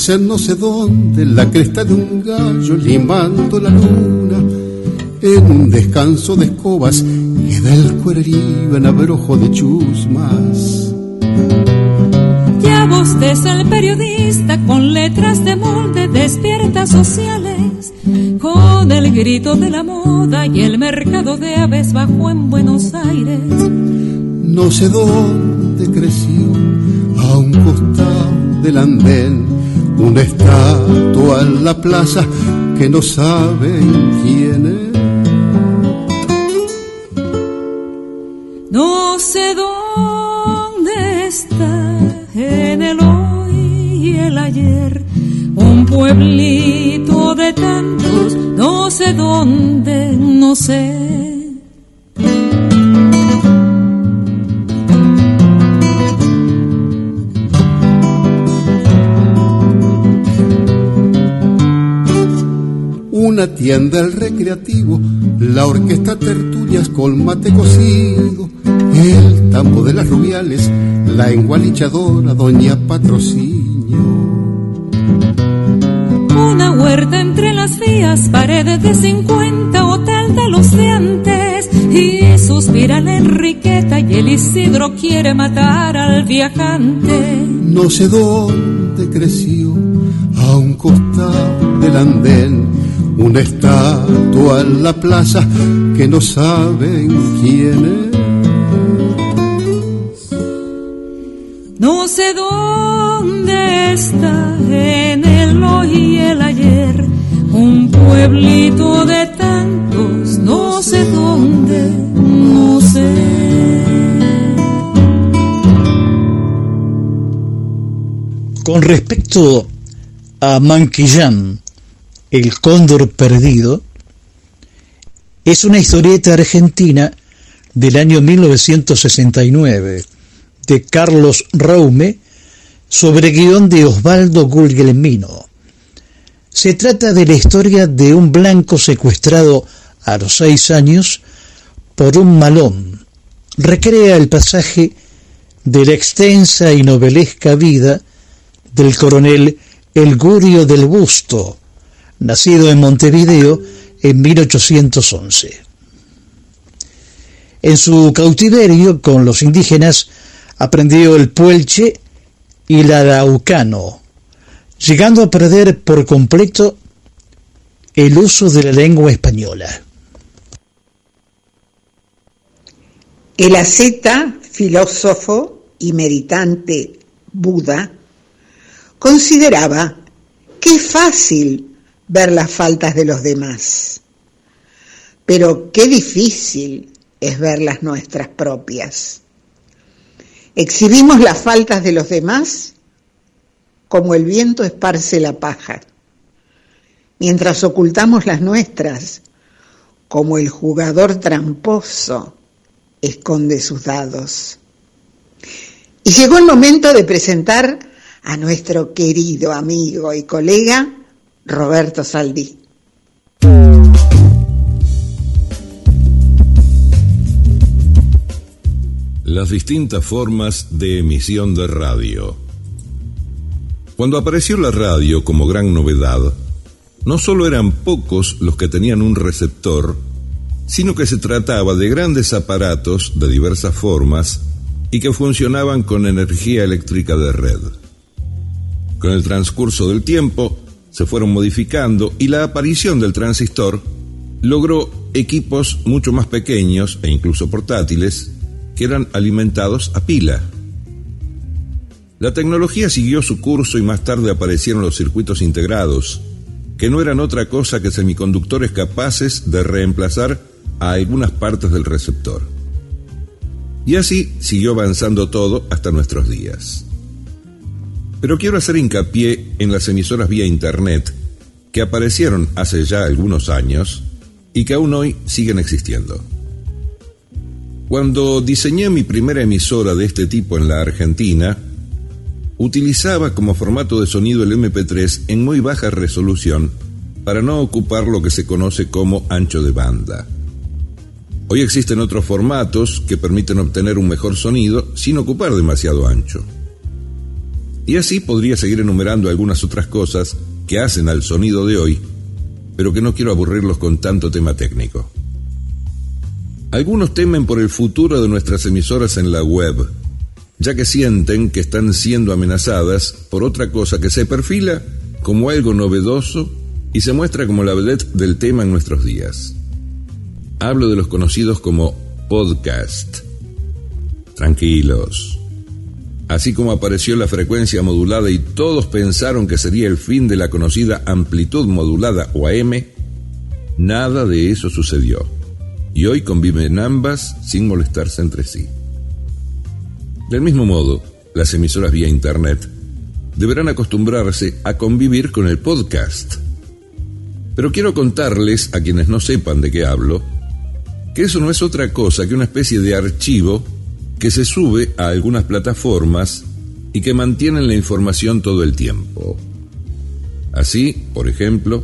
[SPEAKER 22] No sé dónde, en la cresta de un gallo limando la luna, en un descanso de escobas queda el cuererío en abrojo de chusmas.
[SPEAKER 23] Ya bosteza el periodista con letras de molde, despierta sociales, con el grito de la moda y el mercado de aves bajo en Buenos Aires.
[SPEAKER 22] No sé dónde creció, a un costado del andén, una estatua en la plaza que no saben quién es.
[SPEAKER 23] No sé dónde está en el hoy y el ayer, un pueblito de tantos, no sé dónde, no sé.
[SPEAKER 22] Tienda el recreativo, la orquesta tertulias con mate cocido, el tambo de las rubiales, la engualichadora doña Patrocinio.
[SPEAKER 23] Una huerta entre las vías, paredes de 50, hotel de los de antes. Y suspira la Enriqueta y el Isidro quiere matar al viajante.
[SPEAKER 22] No sé dónde creció, a un costado del andén, una estatua en la plaza que no saben quién es.
[SPEAKER 23] No sé dónde está en el hoy y el ayer, un pueblito de tantos, no sé dónde, no sé.
[SPEAKER 4] Con respecto a Manquillán, el cóndor perdido, es una historieta argentina del año 1969 de Carlos Raume sobre guion de Osvaldo Guglielmino. Se trata de la historia de un blanco secuestrado a los seis años por un malón. Recrea el pasaje de la extensa y novelesca vida del coronel Elgurio del Busto, nacido en Montevideo en 1811. En su cautiverio con los indígenas aprendió el puelche y el araucano, llegando a perder por completo el uso de la lengua española.
[SPEAKER 2] El asceta, filósofo y meditante Buda, consideraba que es fácil ver las faltas de los demás, pero qué difícil es ver las nuestras propias. Exhibimos las faltas de los demás como el viento esparce la paja, mientras ocultamos las nuestras como el jugador tramposo esconde sus dados. Y llegó el momento de presentar a nuestro querido amigo y colega Roberto Saldí.
[SPEAKER 20] Las distintas formas de emisión de radio. Cuando apareció la radio como gran novedad, no solo eran pocos los que tenían un receptor, sino que se trataba de grandes aparatos de diversas formas y que funcionaban con energía eléctrica de red. Con el transcurso del tiempo se fueron modificando y la aparición del transistor logró equipos mucho más pequeños e incluso portátiles que eran alimentados a pila. La tecnología siguió su curso y más tarde aparecieron los circuitos integrados, que no eran otra cosa que semiconductores capaces de reemplazar a algunas partes del receptor. Y así siguió avanzando todo hasta nuestros días. Pero quiero hacer hincapié en las emisoras vía Internet, que aparecieron hace ya algunos años y que aún hoy siguen existiendo. Cuando diseñé mi primera emisora de este tipo en la Argentina, utilizaba como formato de sonido el MP3 en muy baja resolución para no ocupar lo que se conoce como ancho de banda. Hoy existen otros formatos que permiten obtener un mejor sonido sin ocupar demasiado ancho. Y así podría seguir enumerando algunas otras cosas que hacen al sonido de hoy, pero que no quiero aburrirlos con tanto tema técnico. Algunos temen por el futuro de nuestras emisoras en la web, ya que sienten que están siendo amenazadas por otra cosa que se perfila como algo novedoso y se muestra como la vedette del tema en nuestros días. Hablo de los conocidos como podcast. Tranquilos. Así como apareció la frecuencia modulada y todos pensaron que sería el fin de la conocida amplitud modulada o AM, nada de eso sucedió. Y hoy conviven ambas sin molestarse entre sí. Del mismo modo, las emisoras vía Internet deberán acostumbrarse a convivir con el podcast. Pero quiero contarles, a quienes no sepan de qué hablo, que eso no es otra cosa que una especie de archivo que se sube a algunas plataformas y que mantienen la información todo el tiempo. Así, por ejemplo,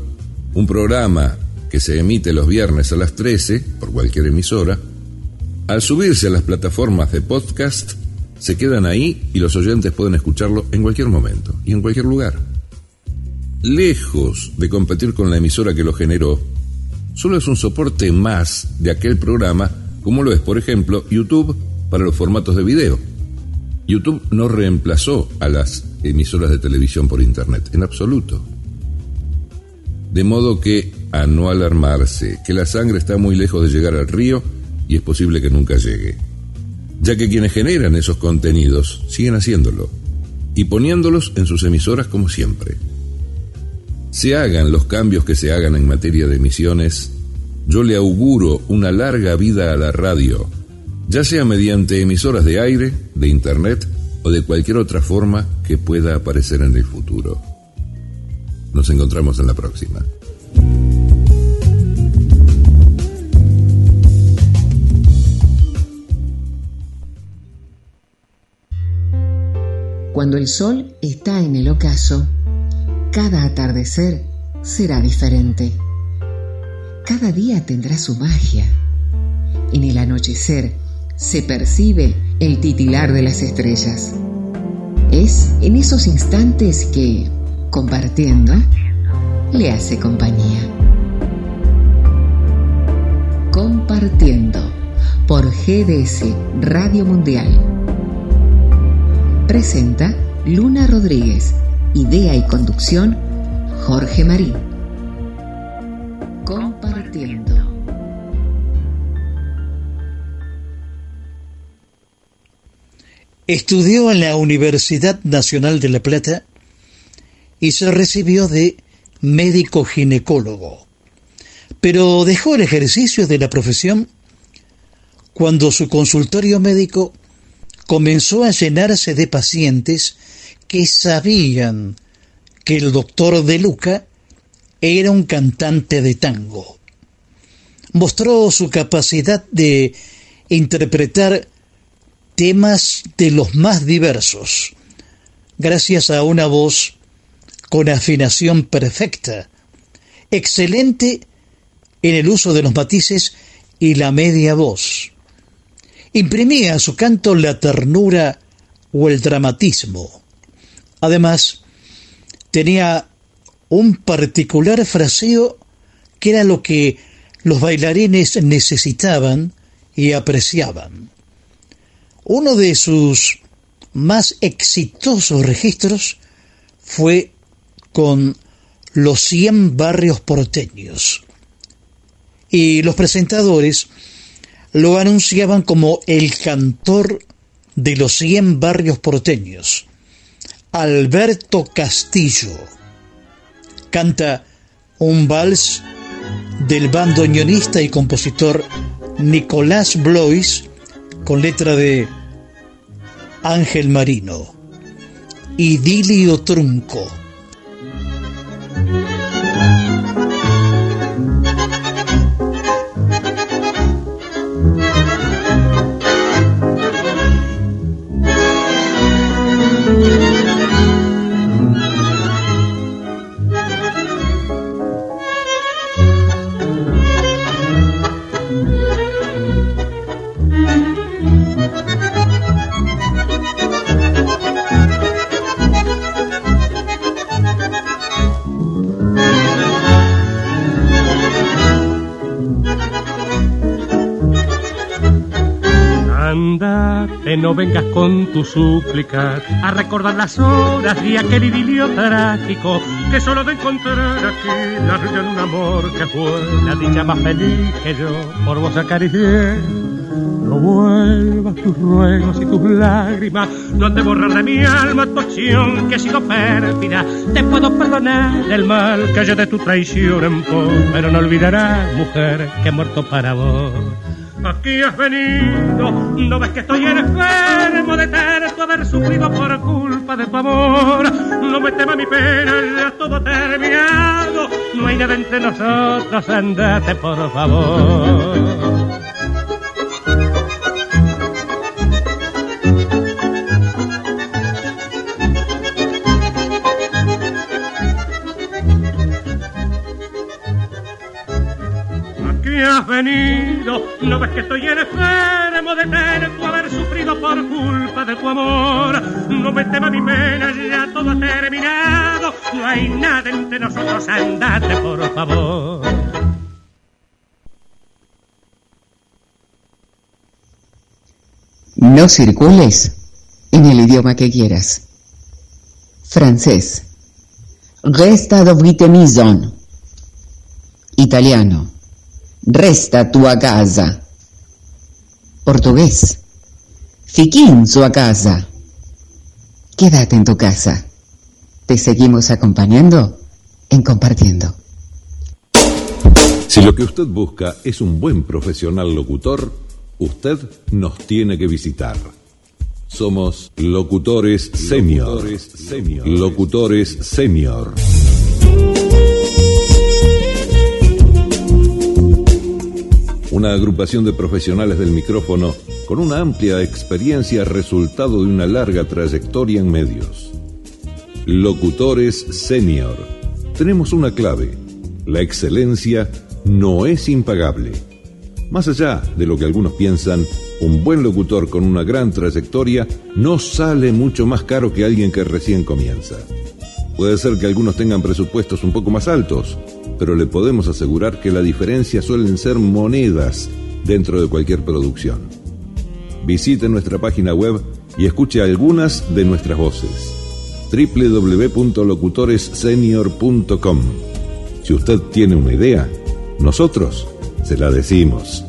[SPEAKER 20] un programa que se emite los viernes a las 13 por cualquier emisora, al subirse a las plataformas de podcast, se quedan ahí y los oyentes pueden escucharlo en cualquier momento y en cualquier lugar. Lejos de competir con la emisora que lo generó, solo es un soporte más de aquel programa, como lo es, por ejemplo, YouTube para los formatos de video. YouTube no reemplazó a las emisoras de televisión por Internet, en absoluto. De modo que, a no alarmarse, que la sangre está muy lejos de llegar al río y es posible que nunca llegue ya que quienes generan esos contenidos siguen haciéndolo y poniéndolos en sus emisoras como siempre. Se hagan los cambios que se hagan en materia de emisiones, yo le auguro una larga vida a la radio, ya sea mediante emisoras de aire, de internet o de cualquier otra forma que pueda aparecer en el futuro. Nos encontramos en la próxima.
[SPEAKER 5] Cuando el sol está en el ocaso, cada atardecer será diferente. Cada día tendrá su magia. En el anochecer se percibe el titilar de las estrellas. Es en esos instantes que, compartiendo, le hace compañía. Compartiendo por GDS Radio Mundial Presenta Luna Rodríguez. Idea y conducción Jorge Marín. Compartiendo.
[SPEAKER 4] Estudió en la Universidad Nacional de La Plata y se recibió de médico ginecólogo, pero dejó el ejercicio de la profesión cuando su consultorio médico comenzó a llenarse de pacientes que sabían que el doctor de Luca era un cantante de tango. Mostró su capacidad de interpretar temas de los más diversos, gracias a una voz con afinación perfecta, excelente en el uso de los matices y la media voz imprimía a su canto la ternura o el dramatismo. Además, tenía un particular fraseo que era lo que los bailarines necesitaban y apreciaban. Uno de sus más exitosos registros fue con los 100 barrios porteños. Y los presentadores lo anunciaban como el cantor de los 100 barrios porteños, Alberto Castillo. Canta un vals del bandoneonista y compositor Nicolás Blois con letra de Ángel Marino. Idilio Trunco.
[SPEAKER 24] Triste, no vengas con tu súplica a recordar las horas de aquel idilio trágico que solo de encontrar aquí la de un amor que fue la dicha más feliz que yo por vos acaricié. No vuelvas tus ruegos y tus lágrimas, no te borrar de mi alma tu acción que ha sido pérfida. Te puedo perdonar el mal que haya de tu traición en pos, pero no olvidarás, mujer, que he muerto para vos. Aquí has venido, no ves que estoy enfermo de tanto haber sufrido por culpa de tu amor. No me tema mi pena, ya todo terminado. No hay nada entre nosotros, andate por favor. Has venido. No ves que estoy enfermo de tener tu haber sufrido por culpa de tu amor. No me tema mi pena, ya todo ha terminado. No hay nada entre nosotros, andate por favor.
[SPEAKER 5] No circules en el idioma que quieras. Francés. Resta dovrite maison. Italiano. Resta tu a casa. Portugués. Fiquín su a casa. Quédate en tu casa. Te seguimos acompañando en compartiendo.
[SPEAKER 20] Si lo que usted busca es un buen profesional locutor, usted nos tiene que visitar. Somos locutores senior. Locutores senior. Una agrupación de profesionales del micrófono con una amplia experiencia resultado de una larga trayectoria en medios. Locutores senior. Tenemos una clave. La excelencia no es impagable. Más allá de lo que algunos piensan, un buen locutor con una gran trayectoria no sale mucho más caro que alguien que recién comienza. Puede ser que algunos tengan presupuestos un poco más altos, pero le podemos asegurar que la diferencia suelen ser monedas dentro de cualquier producción. Visite nuestra página web y escuche algunas de nuestras voces. www.locutoressenior.com Si usted tiene una idea, nosotros se la decimos.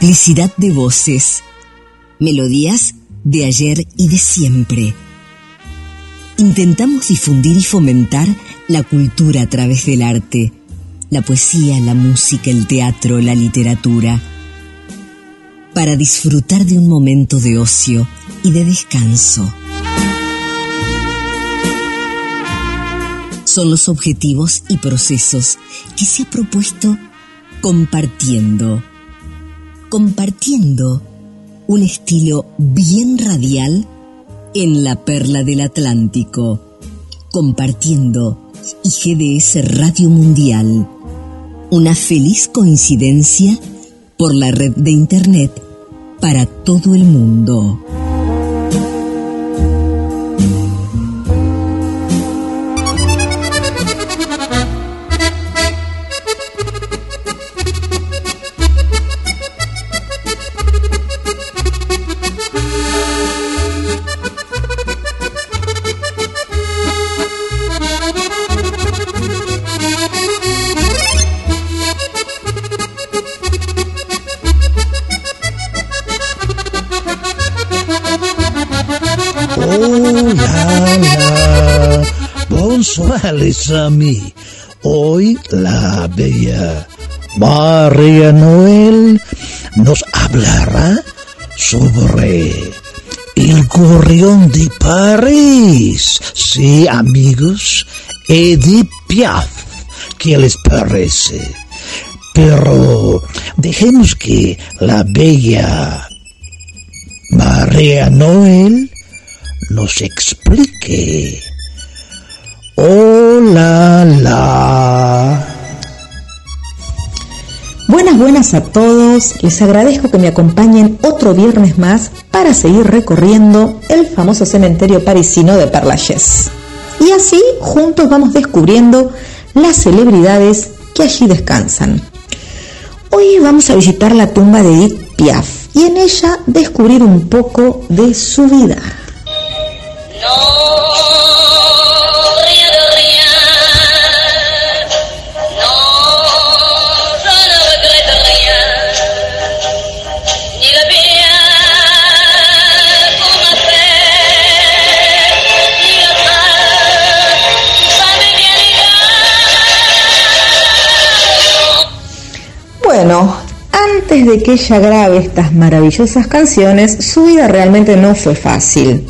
[SPEAKER 25] Multiplicidad de voces, melodías de ayer y de siempre. Intentamos difundir y fomentar la cultura a través del arte, la poesía, la música, el teatro, la literatura, para disfrutar de un momento de ocio y de descanso. Son los objetivos y procesos que se ha propuesto compartiendo compartiendo un estilo bien radial en la perla del Atlántico, compartiendo IGDS Radio Mundial, una feliz coincidencia por la red de Internet para todo el mundo.
[SPEAKER 4] A mí. Hoy la bella María Noel nos hablará sobre el gorrión de París. Sí, amigos, Edith Piaf. ¿Qué les parece? Pero dejemos que la bella María Noel nos explique Hola, la.
[SPEAKER 13] Buenas, buenas a todos. Les agradezco que me acompañen otro viernes más para
[SPEAKER 26] seguir recorriendo el famoso cementerio parisino de Père Lachaise. Y así juntos vamos descubriendo las celebridades que allí descansan. Hoy vamos a visitar la tumba de Edith Piaf y en ella descubrir un poco de su vida. Bueno, antes de que ella grabe estas maravillosas canciones, su vida realmente no fue fácil.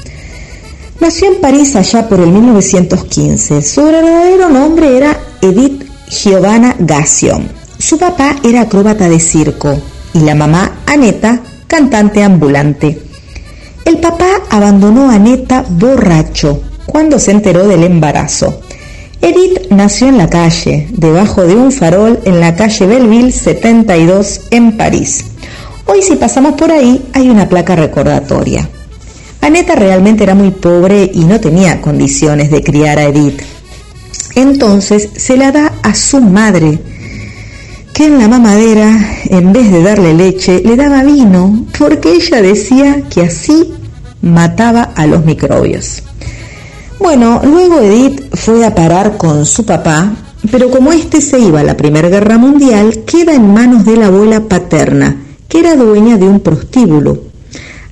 [SPEAKER 26] Nació en París allá por el 1915. Su verdadero nombre era Edith Giovanna Gassion. Su papá era acróbata de circo y la mamá, Aneta, cantante ambulante. El papá abandonó a Aneta borracho cuando se enteró del embarazo. Edith nació en la calle, debajo de un farol en la calle Belleville 72 en París. Hoy si pasamos por ahí hay una placa recordatoria. Aneta realmente era muy pobre y no tenía condiciones de criar a Edith. Entonces se la da a su madre, que en la mamadera, en vez de darle leche, le daba vino, porque ella decía que así mataba a los microbios. Bueno, luego Edith fue a parar con su papá, pero como este se iba a la Primera Guerra Mundial, queda en manos de la abuela paterna, que era dueña de un prostíbulo.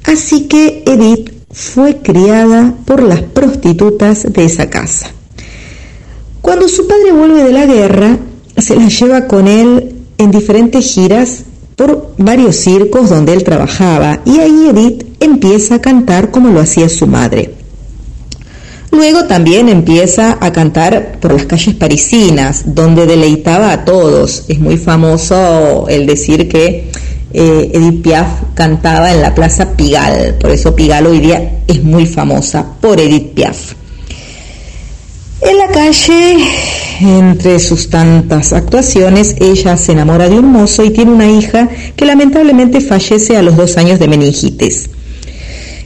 [SPEAKER 26] Así que Edith fue criada por las prostitutas de esa casa. Cuando su padre vuelve de la guerra, se la lleva con él en diferentes giras por varios circos donde él trabajaba y ahí Edith empieza a cantar como lo hacía su madre. Luego también empieza a cantar por las calles parisinas, donde deleitaba a todos. Es muy famoso el decir que eh, Edith Piaf cantaba en la Plaza Pigalle, por eso Pigalle hoy día es muy famosa por Edith Piaf. En la calle, entre sus tantas actuaciones, ella se enamora de un mozo y tiene una hija que lamentablemente fallece a los dos años de meningitis.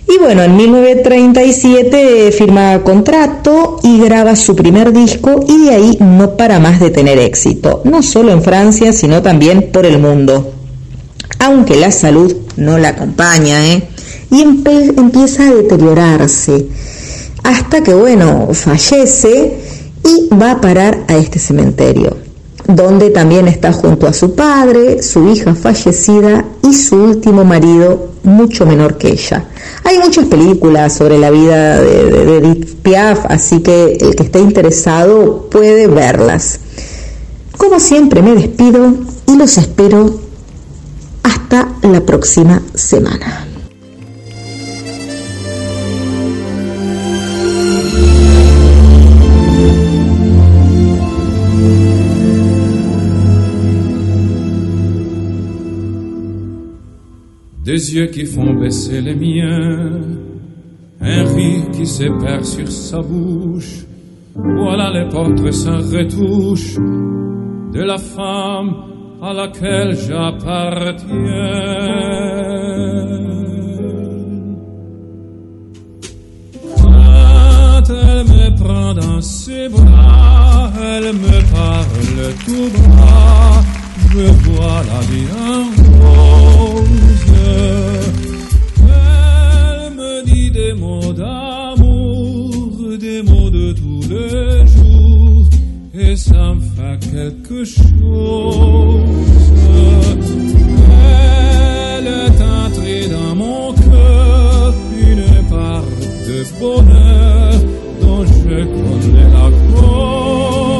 [SPEAKER 26] Y bueno, en 1937 firma contrato y graba su primer disco y de ahí no para más de tener éxito, no solo en Francia, sino también por el mundo. Aunque la salud no la acompaña, ¿eh? Y empieza a deteriorarse, hasta que, bueno, fallece y va a parar a este cementerio, donde también está junto a su padre, su hija fallecida y su último marido, mucho menor que ella. Hay muchas películas sobre la vida de, Edith Piaf, así que el que esté interesado puede verlas. Como siempre me despido y los espero hasta la próxima semana.
[SPEAKER 27] Des yeux qui font baisser les miens, un rire qui se perd sur sa bouche. Voilà les portraits sans retouche de la femme à laquelle j'appartiens. Quand elle me prend dans ses bras, elle me parle tout bas, je vois la vie en rose. Elle me dit des mots d'amour, des mots de tous les jours, et ça me fait quelque chose. Elle est entrée dans mon cœur, une part de bonheur dont je connais la cause.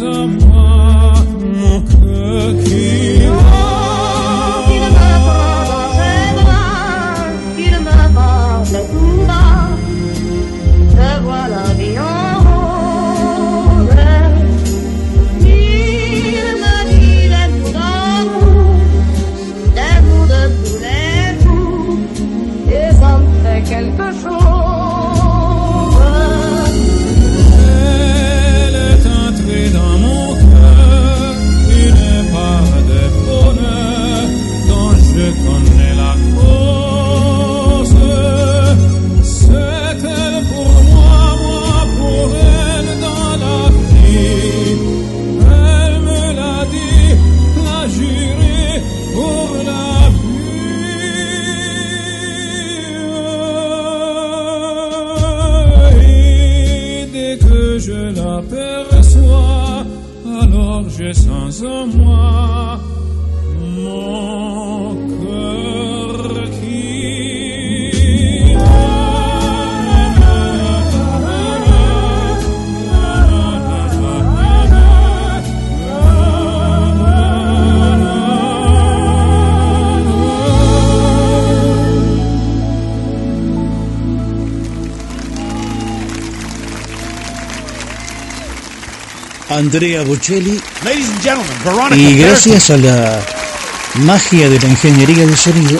[SPEAKER 27] sa pa mo ke
[SPEAKER 4] Andrea Bocelli y gracias a la magia de la ingeniería de sonido,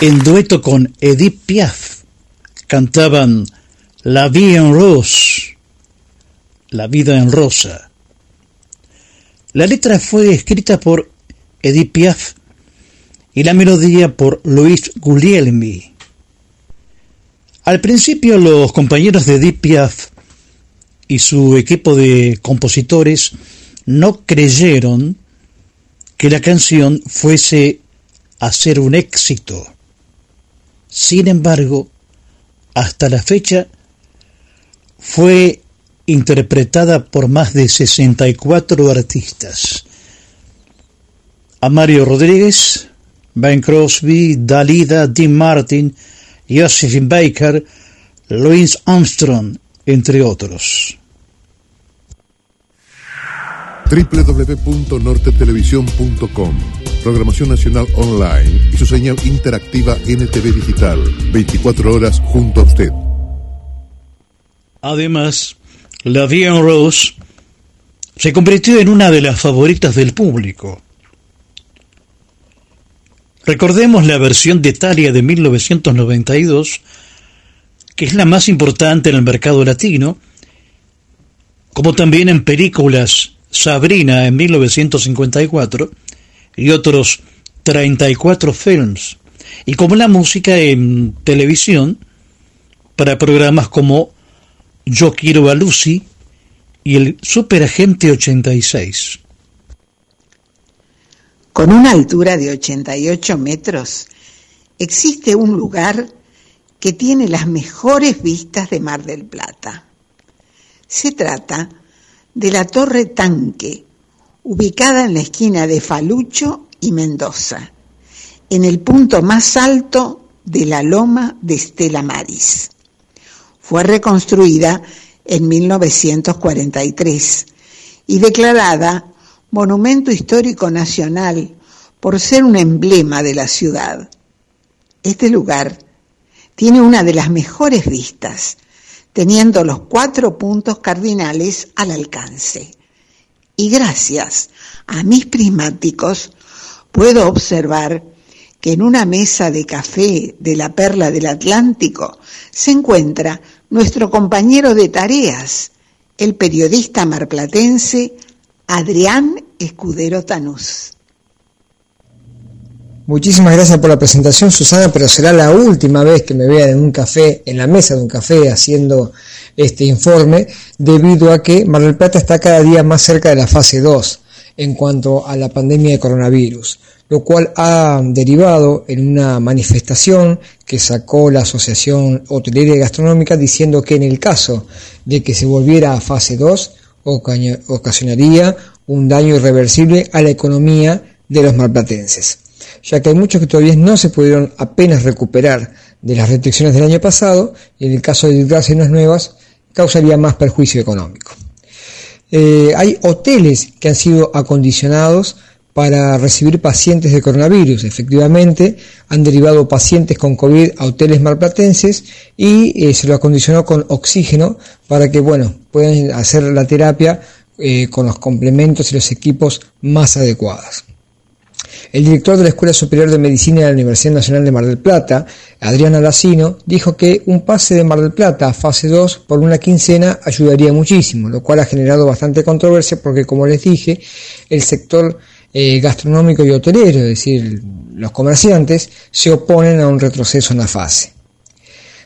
[SPEAKER 4] en dueto con Edith Piaf, cantaban La vie en rose, La vida en rosa. La letra fue escrita por Edith Piaf y la melodía por Luis Guglielmi. Al principio los compañeros de Edith Piaf y su equipo de compositores no creyeron que la canción fuese a ser un éxito. Sin embargo, hasta la fecha fue interpretada por más de 64 artistas. A Mario Rodríguez, Ben Crosby, Dalida, Dean Martin, Josephine Baker, Louis Armstrong, entre otros.
[SPEAKER 8] www.nortetelevisión.com Programación Nacional Online y su señal interactiva NTV Digital. 24 horas junto a usted.
[SPEAKER 4] Además, La en Rose se convirtió en una de las favoritas del público. Recordemos la versión de Italia de 1992, que es la más importante en el mercado latino, como también en películas Sabrina en 1954 y otros 34 films, y como la música en televisión para programas como Yo quiero a Lucy y el Superagente 86.
[SPEAKER 2] Con una altura de 88 metros, existe un lugar que tiene las mejores vistas de Mar del Plata. Se trata de la Torre Tanque, ubicada en la esquina de Falucho y Mendoza, en el punto más alto de la loma de Estela Maris. Fue reconstruida en 1943 y declarada Monumento Histórico Nacional por ser un emblema de la ciudad. Este lugar tiene una de las mejores vistas, teniendo los cuatro puntos cardinales al alcance. Y gracias a mis prismáticos puedo observar que en una mesa de café de la Perla del Atlántico se encuentra nuestro compañero de tareas, el periodista marplatense Adrián Escudero Tanús.
[SPEAKER 28] Muchísimas gracias por la presentación, Susana, pero será la última vez que me vean en un café, en la mesa de un café, haciendo este informe, debido a que Mar del Plata está cada día más cerca de la fase 2 en cuanto a la pandemia de coronavirus, lo cual ha derivado en una manifestación que sacó la Asociación Hotelera y Gastronómica diciendo que en el caso de que se volviera a fase 2, ocaño- ocasionaría un daño irreversible a la economía de los marplatenses ya que hay muchos que todavía no se pudieron apenas recuperar de las restricciones del año pasado y en el caso de dictarse unas nuevas causaría más perjuicio económico. Eh, hay hoteles que han sido acondicionados para recibir pacientes de coronavirus. Efectivamente, han derivado pacientes con COVID a hoteles marplatenses y eh, se lo acondicionó con oxígeno para que, bueno, puedan hacer la terapia eh, con los complementos y los equipos más adecuados. El director de la Escuela Superior de Medicina de la Universidad Nacional de Mar del Plata, Adrián Alacino, dijo que un pase de Mar del Plata a fase 2 por una quincena ayudaría muchísimo, lo cual ha generado bastante controversia porque, como les dije, el sector eh, gastronómico y hotelero, es decir, los comerciantes, se oponen a un retroceso en la fase.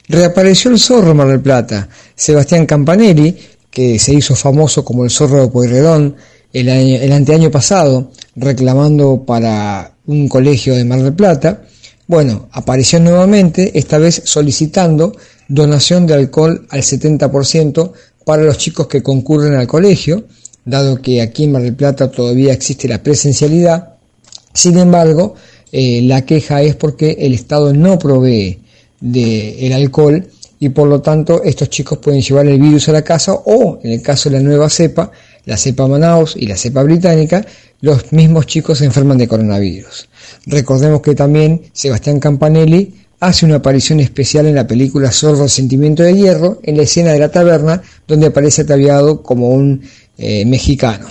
[SPEAKER 28] Reapareció el zorro Mar del Plata. Sebastián Campanelli, que se hizo famoso como el zorro de Pueyrredón el, el anteaño pasado, reclamando para un colegio de Mar del Plata, bueno, apareció nuevamente, esta vez solicitando donación de alcohol al 70% para los chicos que concurren al colegio, dado que aquí en Mar del Plata todavía existe la presencialidad. Sin embargo, eh, la queja es porque el Estado no provee del alcohol y por lo tanto estos chicos pueden llevar el virus a la casa o, en el caso de la nueva cepa, la cepa Manaus y la cepa británica, los mismos chicos se enferman de coronavirus. Recordemos que también Sebastián Campanelli hace una aparición especial en la película Sordo Sentimiento de Hierro, en la escena de la taberna, donde aparece ataviado como un eh, mexicano,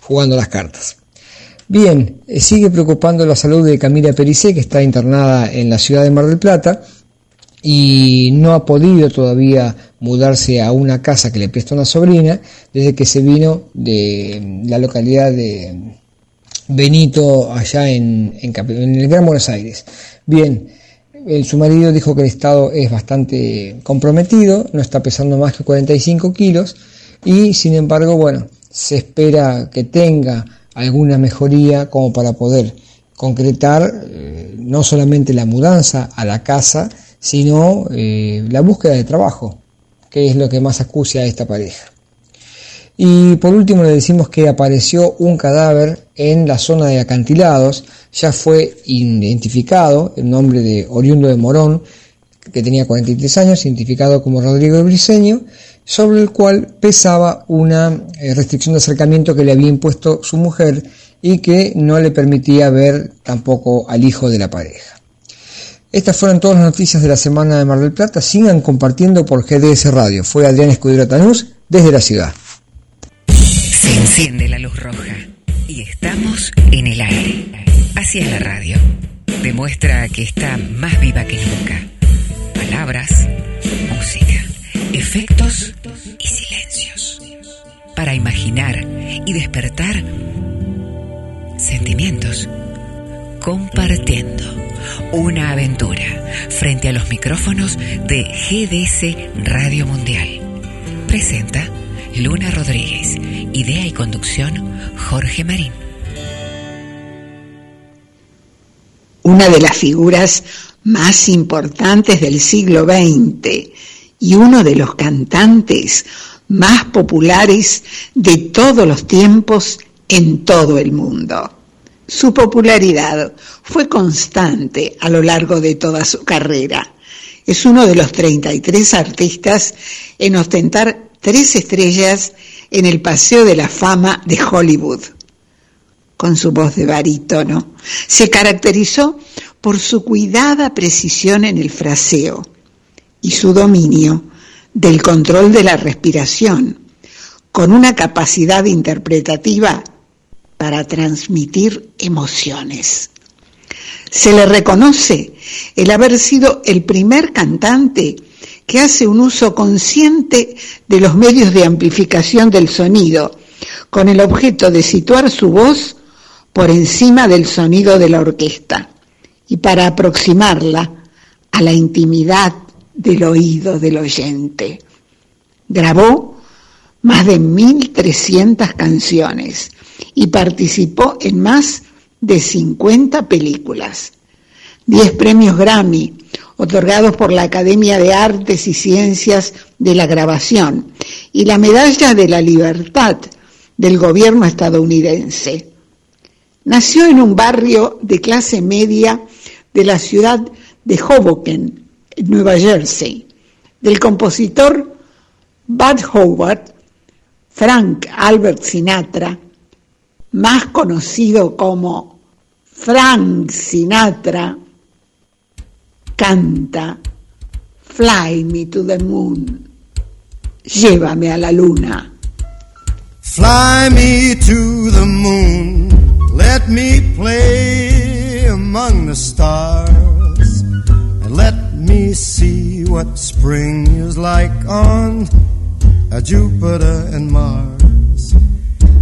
[SPEAKER 28] jugando las cartas. Bien, eh, sigue preocupando la salud de Camila Pericé, que está internada en la ciudad de Mar del Plata, y no ha podido todavía mudarse a una casa que le presta una sobrina desde que se vino de la localidad de Benito allá en, en, el Gran Buenos Aires. Bien, su marido dijo que el estado es bastante comprometido, no está pesando más que 45 kilos y sin embargo, bueno, se espera que tenga alguna mejoría como para poder concretar eh, no solamente la mudanza a la casa, sino eh, la búsqueda de trabajo, que es lo que más acucia a esta pareja. Y por último le decimos que apareció un cadáver en la zona de acantilados, ya fue identificado el nombre de oriundo de Morón, que tenía 43 años, identificado como Rodrigo Briseño, sobre el cual pesaba una eh, restricción de acercamiento que le había impuesto su mujer y que no le permitía ver tampoco al hijo de la pareja. Estas fueron todas las noticias de la semana de Mar del Plata. Sigan compartiendo por GDS Radio. Fue Adrián Escudero Tanús desde la ciudad.
[SPEAKER 5] Se enciende la luz roja y estamos en el aire. Así es la radio. Demuestra que está más viva que nunca. Palabras, música, efectos y silencios. Para imaginar y despertar sentimientos. Compartiendo una aventura frente a los micrófonos de GDS Radio Mundial. Presenta Luna Rodríguez. Idea y conducción Jorge Marín.
[SPEAKER 2] Una de las figuras más importantes del siglo XX y uno de los cantantes más populares de todos los tiempos en todo el mundo. Su popularidad fue constante a lo largo de toda su carrera. Es uno de los 33 artistas en ostentar tres estrellas en el Paseo de la Fama de Hollywood. Con su voz de barítono, se caracterizó por su cuidada precisión en el fraseo y su dominio del control de la respiración, con una capacidad interpretativa para transmitir emociones. Se le reconoce el haber sido el primer cantante que hace un uso consciente de los medios de amplificación del sonido, con el objeto de situar su voz por encima del sonido de la orquesta y para aproximarla a la intimidad del oído del oyente. Grabó más de 1.300 canciones y participó en más de 50 películas. 10 premios Grammy, otorgados por la Academia de Artes y Ciencias de la Grabación, y la Medalla de la Libertad del gobierno estadounidense. Nació en un barrio de clase media de la ciudad de Hoboken, Nueva Jersey, del compositor Bud Howard, Frank Albert Sinatra, más conocido como Frank Sinatra, canta Fly me to the moon, llévame a la luna.
[SPEAKER 29] Fly me to the moon, let me play
[SPEAKER 7] among the stars and let me see what spring is like on a Jupiter and Mars.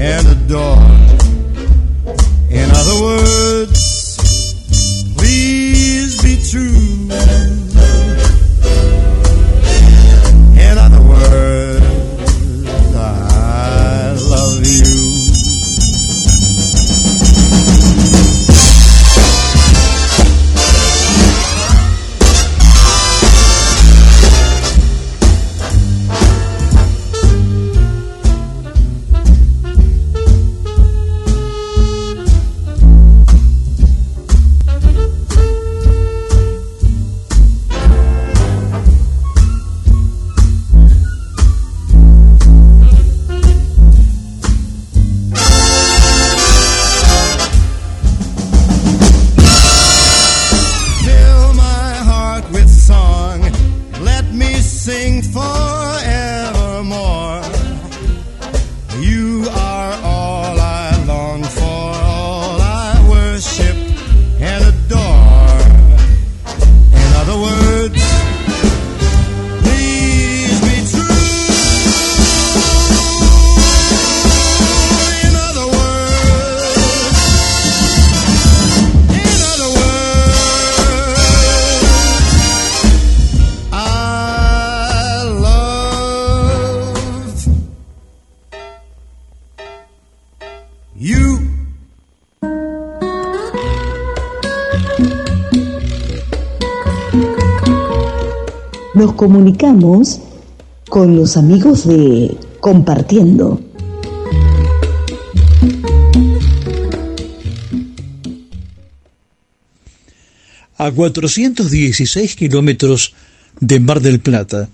[SPEAKER 7] and adore. In other words,
[SPEAKER 13] Con los amigos de Compartiendo.
[SPEAKER 4] A 416 kilómetros de Mar del Plata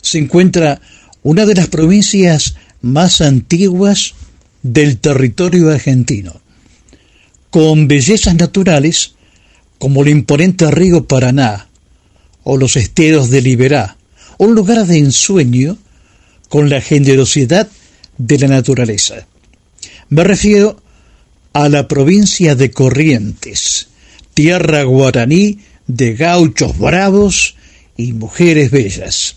[SPEAKER 4] se encuentra una de las provincias más antiguas del territorio argentino, con bellezas naturales como el imponente río Paraná o los esteros de Liberá, un lugar de ensueño con la generosidad de la naturaleza. Me refiero a la provincia de Corrientes, tierra guaraní de gauchos bravos y mujeres bellas.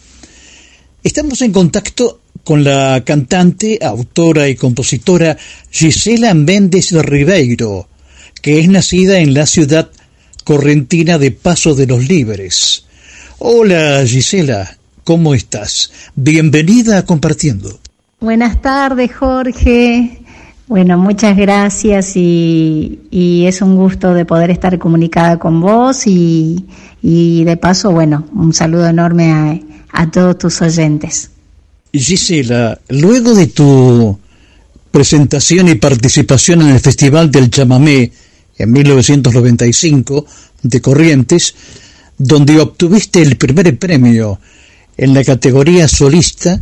[SPEAKER 4] Estamos en contacto con la cantante, autora y compositora Gisela Méndez Ribeiro, que es nacida en la ciudad correntina de Paso de los Libres. Hola Gisela, ¿cómo estás? Bienvenida a Compartiendo.
[SPEAKER 30] Buenas tardes, Jorge. Bueno, muchas gracias y, y es un gusto de poder estar comunicada con vos y, y de paso, bueno, un saludo enorme a, a todos tus oyentes.
[SPEAKER 4] Gisela, luego de tu presentación y participación en el Festival del Chamamé en 1995 de Corrientes, donde obtuviste el primer premio en la categoría solista,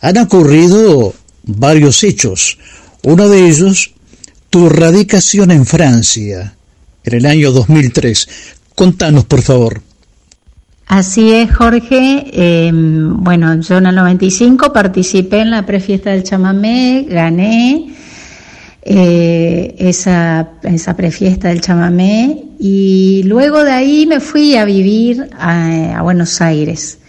[SPEAKER 4] han ocurrido varios hechos. Uno de ellos, tu radicación en Francia, en el año 2003. Contanos, por favor.
[SPEAKER 30] Así es, Jorge. Eh, bueno, yo en el 95 participé en la prefiesta del chamamé, gané eh, esa, esa prefiesta del chamamé y luego de ahí me fui a vivir a Buenos Aires.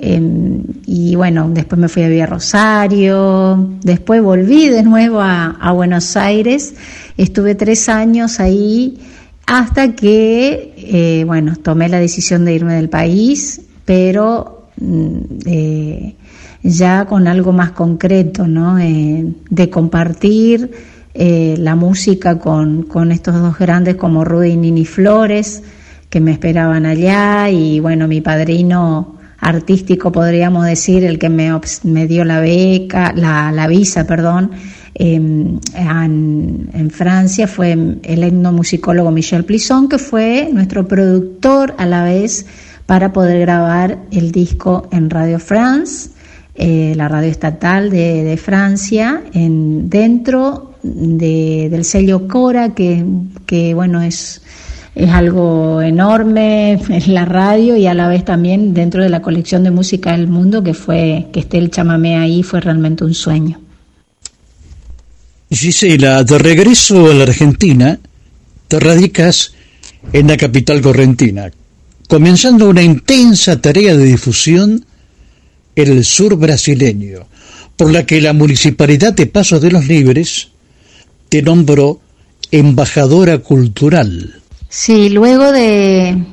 [SPEAKER 30] Eh, y bueno, después me fui a vivir a Rosario, después volví de nuevo a, Buenos Aires, estuve tres años ahí hasta que, eh, bueno, tomé la decisión de irme del país, pero mm, eh, ya con algo más concreto, ¿no? Eh, de compartir la música con, con estos dos grandes como Rudy y Nini Flores, que me esperaban allá, y bueno, mi padrino artístico, podríamos decir, el que me, me dio la beca, la, visa, perdón, em, en, Francia fue el etnomusicólogo Michel Plisson, que fue nuestro productor a la vez para poder grabar el disco en Radio France, eh, la radio estatal de, Francia, en, dentro de, del sello Cora, que bueno, es es algo enorme, es la radio y a la vez también dentro de la colección de música del mundo que fue que esté el chamamé ahí fue realmente un sueño.
[SPEAKER 4] Gisela, de regreso a la Argentina, te radicas en la capital correntina, comenzando una intensa tarea de difusión en el sur brasileño, por la que la Municipalidad de Paso de los Libres te nombró embajadora cultural.
[SPEAKER 30] Sí, luego de,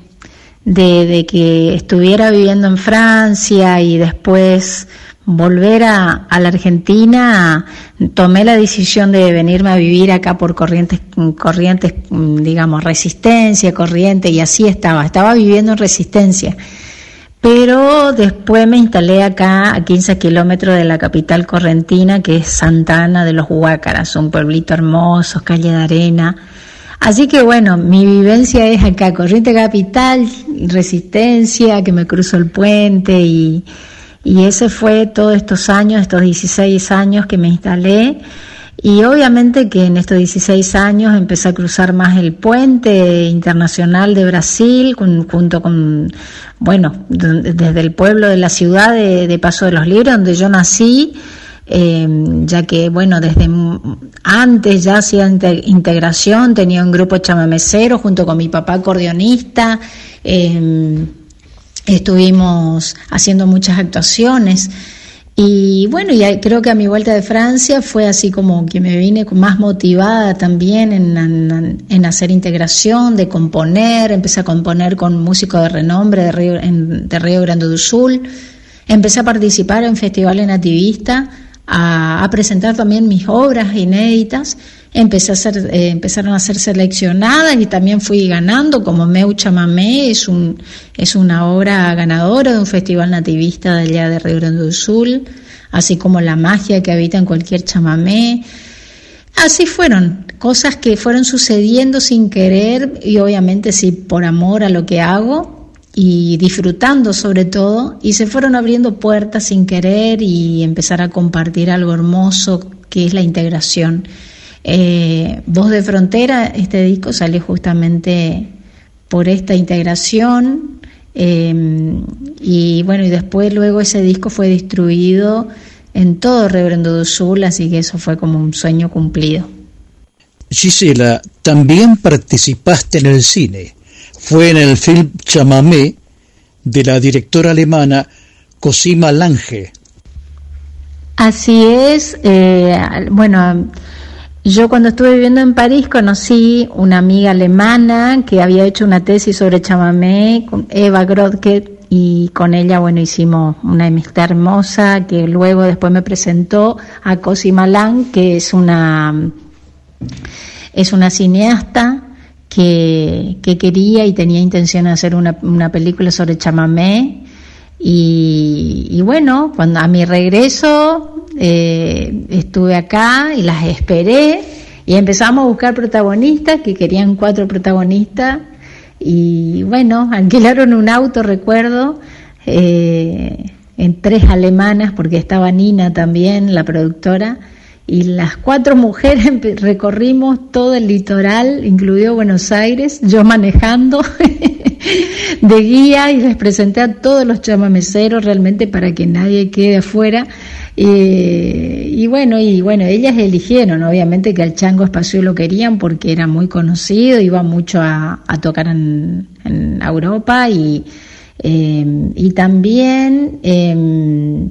[SPEAKER 30] de, que estuviera viviendo en Francia y después volver a, la Argentina, tomé la decisión de venirme a vivir acá por corrientes, corrientes, digamos, resistencia, corriente, y así estaba, estaba viviendo en resistencia. Pero después me instalé acá a 15 kilómetros de la capital correntina, que es Santana de los Huácaras, un pueblito hermoso, calle de arena, Así que bueno, mi vivencia es acá, Corriente Capital, Resistencia, que me cruzo el puente y, y ese fue todos estos años, estos 16 años que me instalé. Y obviamente que en estos 16 años empecé a cruzar más el puente internacional de Brasil, junto con, bueno, desde el pueblo de la ciudad de, de Paso de los Libres, donde yo nací, eh, ya que, bueno, desde antes ya hacía integración, tenía un grupo chamamecero junto con mi papá acordeonista, eh, estuvimos haciendo muchas actuaciones. Y bueno, ya creo que a mi vuelta de Francia fue así como que me vine más motivada también en, en, hacer integración, de componer, empecé a componer con músicos de renombre de Río, de Río Grande do Sul, empecé a participar en festivales nativistas a, presentar también mis obras inéditas. Empecé a ser, eh, empezaron a ser seleccionadas y también fui ganando, como Meu Chamamé, es, un, es una obra ganadora de un festival nativista de allá de Río Grande do Sul, así como la magia que habita en cualquier chamamé. Así fueron, cosas que fueron sucediendo sin querer y obviamente sí por amor a lo que hago, y disfrutando sobre todo, y se fueron abriendo puertas sin querer y empezar a compartir algo hermoso que es la integración. Eh, Voz de Frontera, este disco salió justamente por esta integración eh, y bueno, y después luego ese disco fue distribuido en todo Reverendo do Sul, así que eso fue como un sueño cumplido.
[SPEAKER 4] Gisela, también participaste en el cine fue en el film Chamamé de la directora alemana Cosima Lange.
[SPEAKER 30] Así es, eh, bueno, yo cuando estuve viviendo en París conocí una amiga alemana que había hecho una tesis sobre chamamé, con Eva Grodke, y con ella, bueno, hicimos una amistad hermosa que luego después me presentó a Cosima Lang, que es una, es una cineasta que, quería y tenía intención de hacer una, película sobre chamamé. Y, bueno, cuando a mi regreso eh, estuve acá y las esperé y empezamos a buscar protagonistas, que querían cuatro protagonistas. Y bueno, alquilaron un auto, recuerdo, eh, en tres alemanas, porque estaba Nina también, la productora y las cuatro mujeres recorrimos todo el litoral, incluido Buenos Aires, yo manejando de guía y les presenté a todos los chamameceros realmente para que nadie quede afuera. y bueno, y bueno, ellas eligieron, obviamente que al Chango Espacio lo querían porque era muy conocido, iba mucho a, tocar en, Europa y, eh, y también... Eh,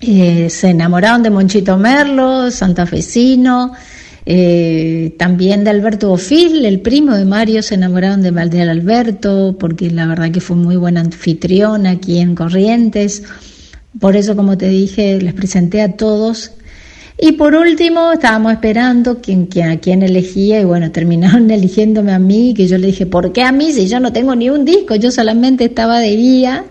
[SPEAKER 30] eh, se enamoraron de Monchito Merlo, santafesino, eh, también de Alberto Bofil, el primo de Mario, se enamoraron de Valdeal Alberto, porque la verdad que fue muy buen anfitrión aquí en Corrientes. Por eso, como te dije, les presenté a todos. Y por último, estábamos esperando quién, quién, a quién elegía y bueno, terminaron eligiéndome a mí, que yo le dije, ¿por qué a mí si yo no tengo ni un disco? Yo solamente estaba de guía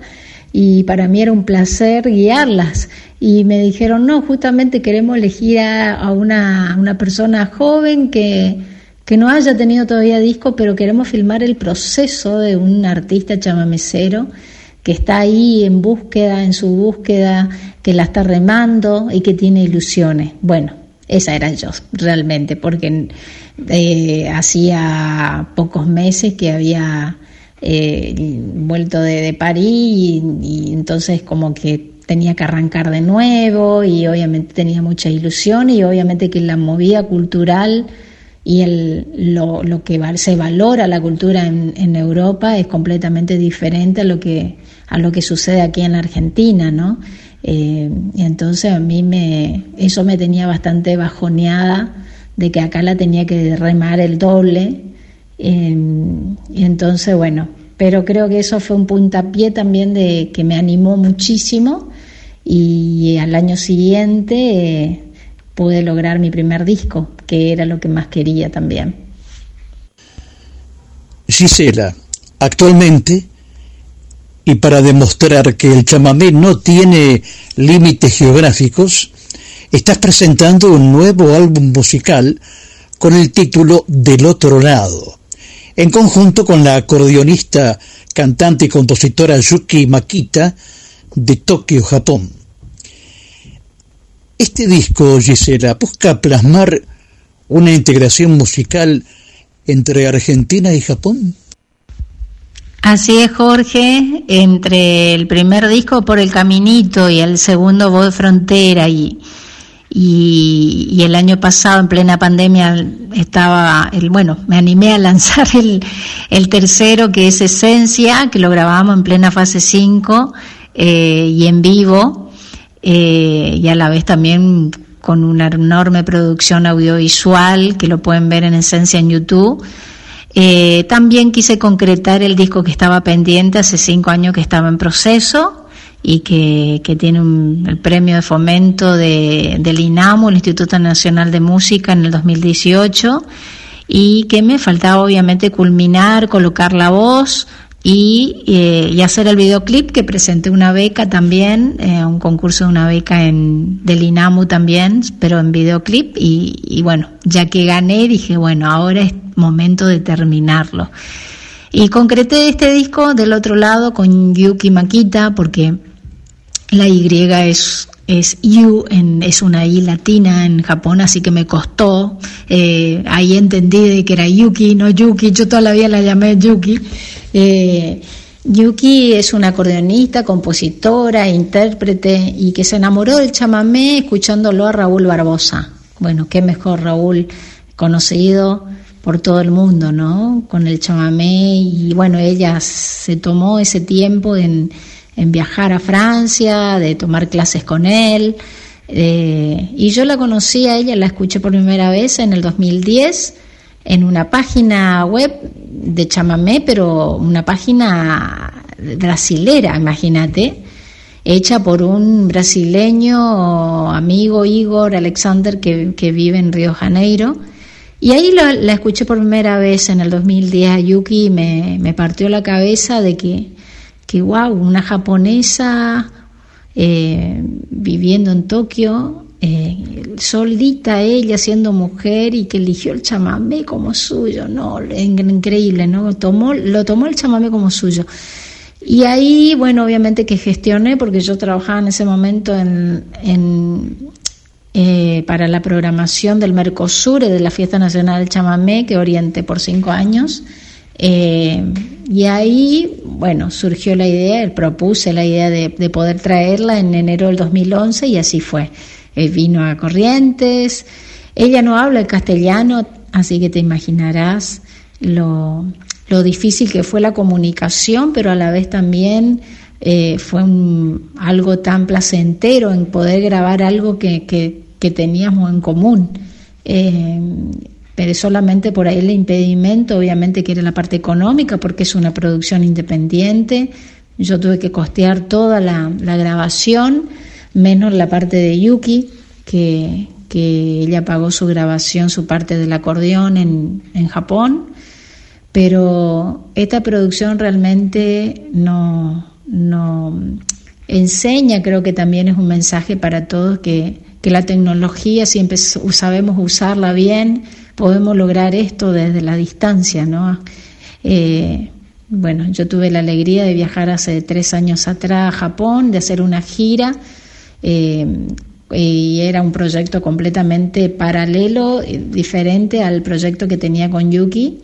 [SPEAKER 30] y para mí era un placer guiarlas. Y me dijeron, no, justamente queremos elegir a, una, una, persona joven que, que no haya tenido todavía disco, pero queremos filmar el proceso de un artista chamamecero que está ahí en búsqueda, en su búsqueda, que la está remando y que tiene ilusiones. Bueno, esa era yo realmente, porque eh, hacía pocos meses que había eh, vuelto de, París y, entonces como que tenía que arrancar de nuevo y obviamente tenía mucha ilusión y obviamente que la movida cultural y el, lo, lo que se valora la cultura en, en, Europa es completamente diferente a lo que a lo que sucede aquí en Argentina, ¿no? Eh, y entonces a mí me eso me tenía bastante bajoneada de que acá la tenía que remar el doble y entonces, bueno, pero creo que eso fue un puntapié también de que me animó muchísimo y al año siguiente eh, pude lograr mi primer disco, que era lo que más quería también.
[SPEAKER 4] Gisela, actualmente, y para demostrar que el chamamé no tiene límites geográficos, estás presentando un nuevo álbum musical con el título Del otro lado en conjunto con la acordeonista, cantante y compositora Yuki Makita de Tokio, Japón. Este disco, Gisela, busca plasmar una integración musical entre Argentina y Japón.
[SPEAKER 30] Así es, Jorge, entre el primer disco Por el Caminito y el segundo Voz Frontera y, y, el año pasado en plena pandemia estaba el bueno me animé a lanzar el, el tercero que es Esencia que lo grabamos en plena fase 5 eh, y en vivo eh, y a la vez también con una enorme producción audiovisual que lo pueden ver en Esencia en YouTube. Eh, también quise concretar el disco que estaba pendiente hace cinco años que estaba en proceso y que, que tiene un, el premio de fomento de, del INAMU, el Instituto Nacional de Música, en el 2018, y que me faltaba obviamente culminar, colocar la voz y, eh, y hacer el videoclip, que presenté una beca también, eh, un concurso de una beca en, del INAMU también, pero en videoclip, y, y bueno, ya que gané, dije, bueno, ahora es momento de terminarlo. Y concreté este disco del otro lado con Yuki Makita porque la Y es, es Yu, en, es una I latina en Japón, así que me costó. Eh, ahí entendí de que era Yuki, no Yuki. Yo toda la vida la llamé Yuki. Eh, Yuki es una acordeonista, compositora, intérprete y que se enamoró del chamamé escuchándolo a Raúl Barbosa. Bueno, qué mejor Raúl, conocido por todo el mundo, ¿no? Con el chamamé y bueno, ella se tomó ese tiempo en en viajar a Francia, de tomar clases con él. Y yo la conocí a ella, la escuché por primera vez en el 2010 en una página web de chamamé, pero una página brasilera, imagínate, hecha por un brasileño amigo Igor Alexander que, que vive en Río Janeiro. Y ahí la, escuché por primera vez en el 2010 a Yuki me, me partió la cabeza de que que wow, una japonesa eh, viviendo en Tokio, eh, solita ella siendo mujer y que eligió el chamamé como suyo, no, increíble, ¿no? Tomó, lo tomó el chamamé como suyo. Y ahí, bueno, obviamente que gestioné, porque yo trabajaba en ese momento en, eh, para la programación del Mercosur, de la Fiesta Nacional del Chamamé, que orienté por cinco años. Eh, y ahí, bueno, surgió la idea, propuse la idea de, poder traerla en enero del 2011 y así fue. Eh, vino a Corrientes, ella no habla el castellano, así que te imaginarás lo, lo difícil que fue la comunicación, pero a la vez también eh, fue algo tan placentero en poder grabar algo que, que, que teníamos en común. Pero solamente por ahí el impedimento, obviamente que era la parte económica, porque es una producción independiente. Yo tuve que costear toda la, grabación, menos la parte de Yuki, que, que, ella pagó su grabación, su parte del acordeón en, en Japón. Pero esta producción realmente no, no enseña, creo que también es un mensaje para todos que, que la tecnología, si sabemos usarla bien, podemos lograr esto desde la distancia, ¿no? Eh, bueno, yo tuve la alegría de viajar hace tres años atrás a Japón, de hacer una gira, eh, y era un proyecto completamente paralelo, eh, diferente al proyecto que tenía con Yuki.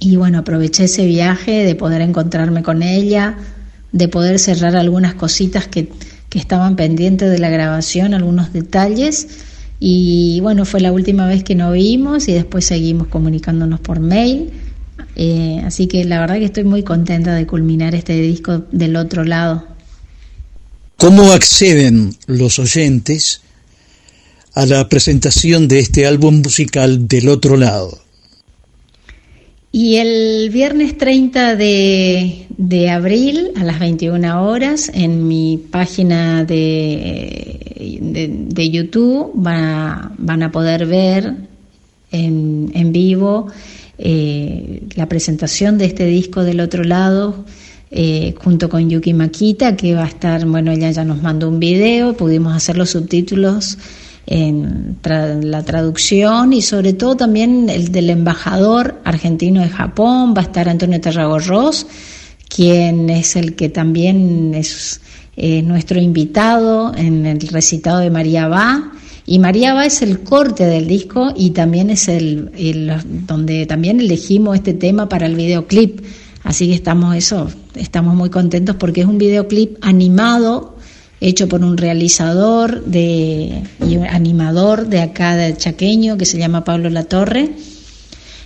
[SPEAKER 30] Y bueno, aproveché ese viaje de poder encontrarme con ella, de poder cerrar algunas cositas que, que estaban pendientes de la grabación, algunos detalles. Y bueno, fue la última vez que nos vimos y después seguimos comunicándonos por mail. Eh, así que la verdad que estoy muy contenta de culminar este disco del otro lado.
[SPEAKER 4] ¿Cómo acceden los oyentes a la presentación de este álbum musical del otro lado?
[SPEAKER 30] Y el viernes 30 de, de, abril a las 21 horas en mi página de, de, YouTube van a, poder ver en, en vivo eh, la presentación de este disco del otro lado eh, junto con Yuki Makita que va a estar, bueno, ella ya nos mandó un video, pudimos hacer los subtítulos en la traducción y sobre todo también el del embajador argentino de Japón, va a estar Antonio Terragorros, quien es el que también es eh, nuestro invitado en el recitado de María Va. Y María Va es el corte del disco y también es el, el, donde también elegimos este tema para el videoclip. Así que estamos eso, estamos muy contentos porque es un videoclip animado hecho por un realizador de, y un animador de acá de Chaqueño que se llama Pablo Latorre.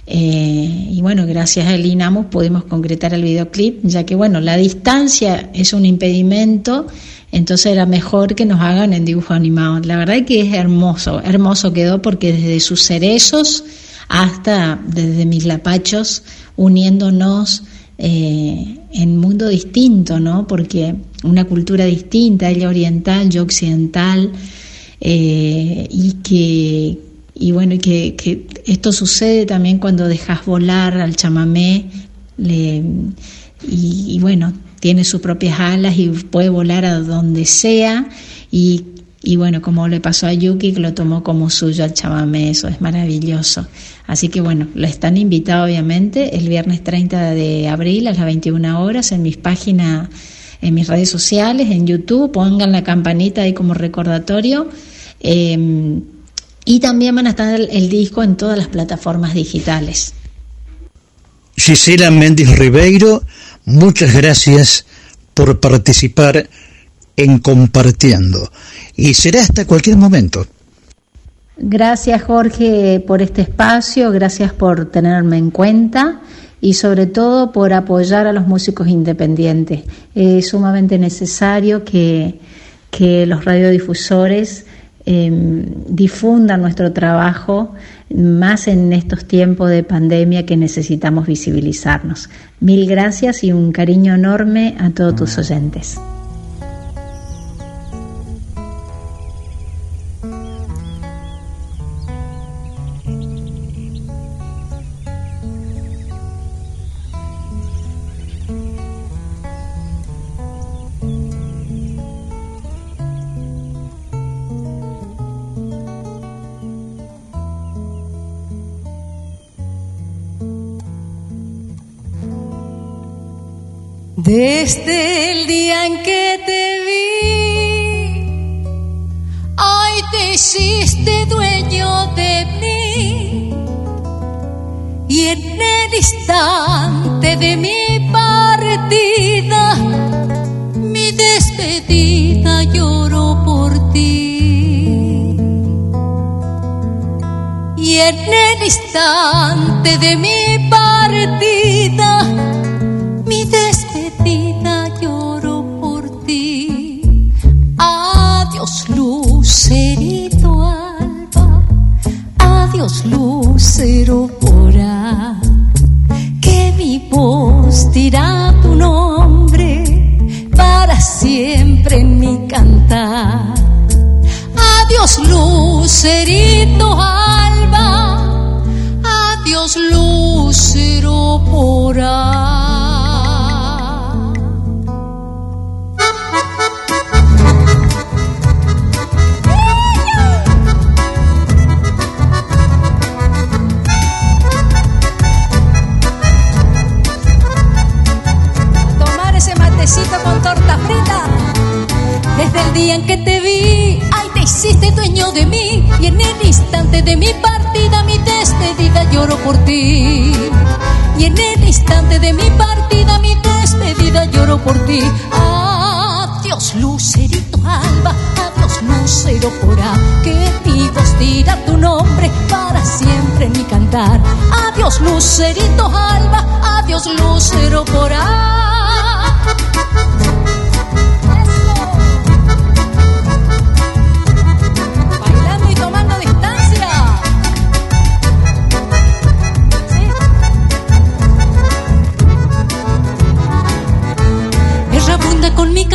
[SPEAKER 30] Eh, y bueno, gracias a el INAMUS pudimos concretar el videoclip, ya que bueno, la distancia es un impedimento, entonces era mejor que nos hagan en dibujo animado. La verdad es que es hermoso, hermoso quedó porque desde sus cerezos hasta desde mis lapachos, uniéndonos eh, en mundo distinto, ¿no? Porque una cultura distinta, ella oriental, yo occidental, eh, y que y bueno, que, que, esto sucede también cuando dejas volar al chamamé le, y, bueno, tiene sus propias alas y puede volar a donde sea y, y bueno, como le pasó a Yuki, que lo tomó como suyo al chamamé, eso es maravilloso. Así que bueno, lo están invitados obviamente el viernes 30 de abril a las 21 horas en mis páginas, en mis redes sociales, en YouTube, pongan la campanita ahí como recordatorio. Em, y también van a estar el, disco en todas las plataformas digitales.
[SPEAKER 4] Gisela Méndez Ribeiro, muchas gracias por participar en Compartiendo. Y será hasta cualquier momento.
[SPEAKER 30] Gracias Jorge por este espacio, gracias por tenerme en cuenta y sobre todo por apoyar a los músicos independientes. Es sumamente necesario que, que los radiodifusores em, difundan nuestro trabajo, más en estos tiempos de pandemia que necesitamos visibilizarnos. Mil gracias y un cariño enorme a todos tus oyentes.
[SPEAKER 31] Desde el día en que te vi, ay, te hiciste dueño de mí. Y en el instante de mi partida, mi despedida lloro por ti. Y en el instante de mi partida, mi despedida lucerito alba, adiós lucero porá, que mi voz dirá tu nombre para siempre en mi cantar. Adiós lucerito alba, adiós lucero porá. Por ti. Adiós, lucerito alba, adiós, lucero porá. Que mi voz dirá tu nombre para siempre en mi cantar. Adiós, lucerito alba, adiós, lucero porá.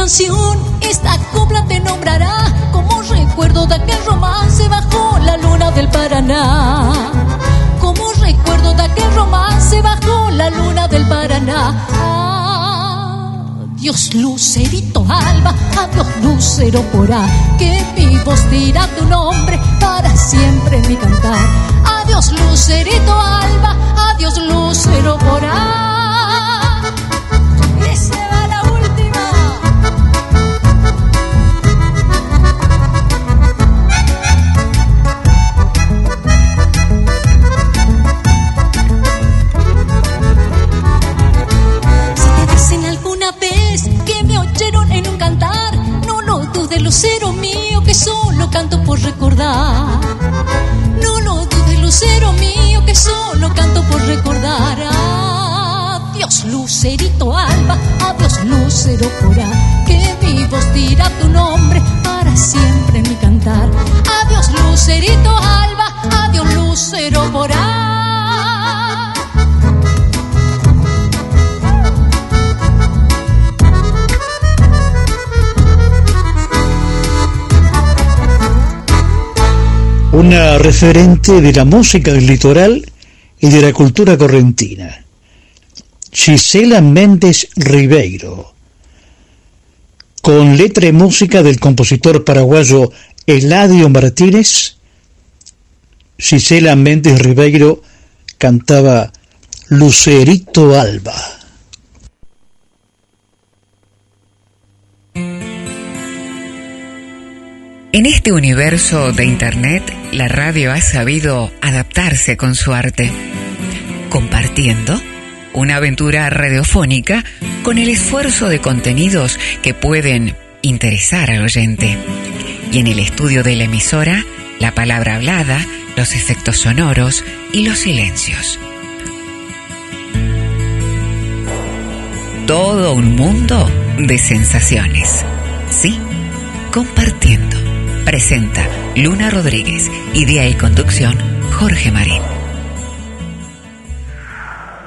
[SPEAKER 31] Esta copla te nombrará como recuerdo de aquel romance bajo la luna del Paraná. Como recuerdo de aquel romance bajo la luna del Paraná. Adiós lucerito alba, adiós lucero porá, que mi voz dirá tu nombre para siempre en mi cantar. Adiós lucerito alba, adiós lucero porá.
[SPEAKER 4] Una referente de la música del litoral y de la cultura correntina. Gisela Méndez Ribeiro, con letra y música del compositor paraguayo Eladio Martínez, Gisela Méndez Ribeiro cantaba Lucerito Alba.
[SPEAKER 5] En este universo de Internet, la radio ha sabido adaptarse con su arte, compartiendo una aventura radiofónica con el esfuerzo de contenidos que pueden interesar al oyente. Y en el estudio de la emisora, la palabra hablada, los efectos sonoros y los silencios. Todo un mundo de sensaciones. Sí, compartiendo. Presenta Luna Rodríguez, idea y conducción Jorge Marín.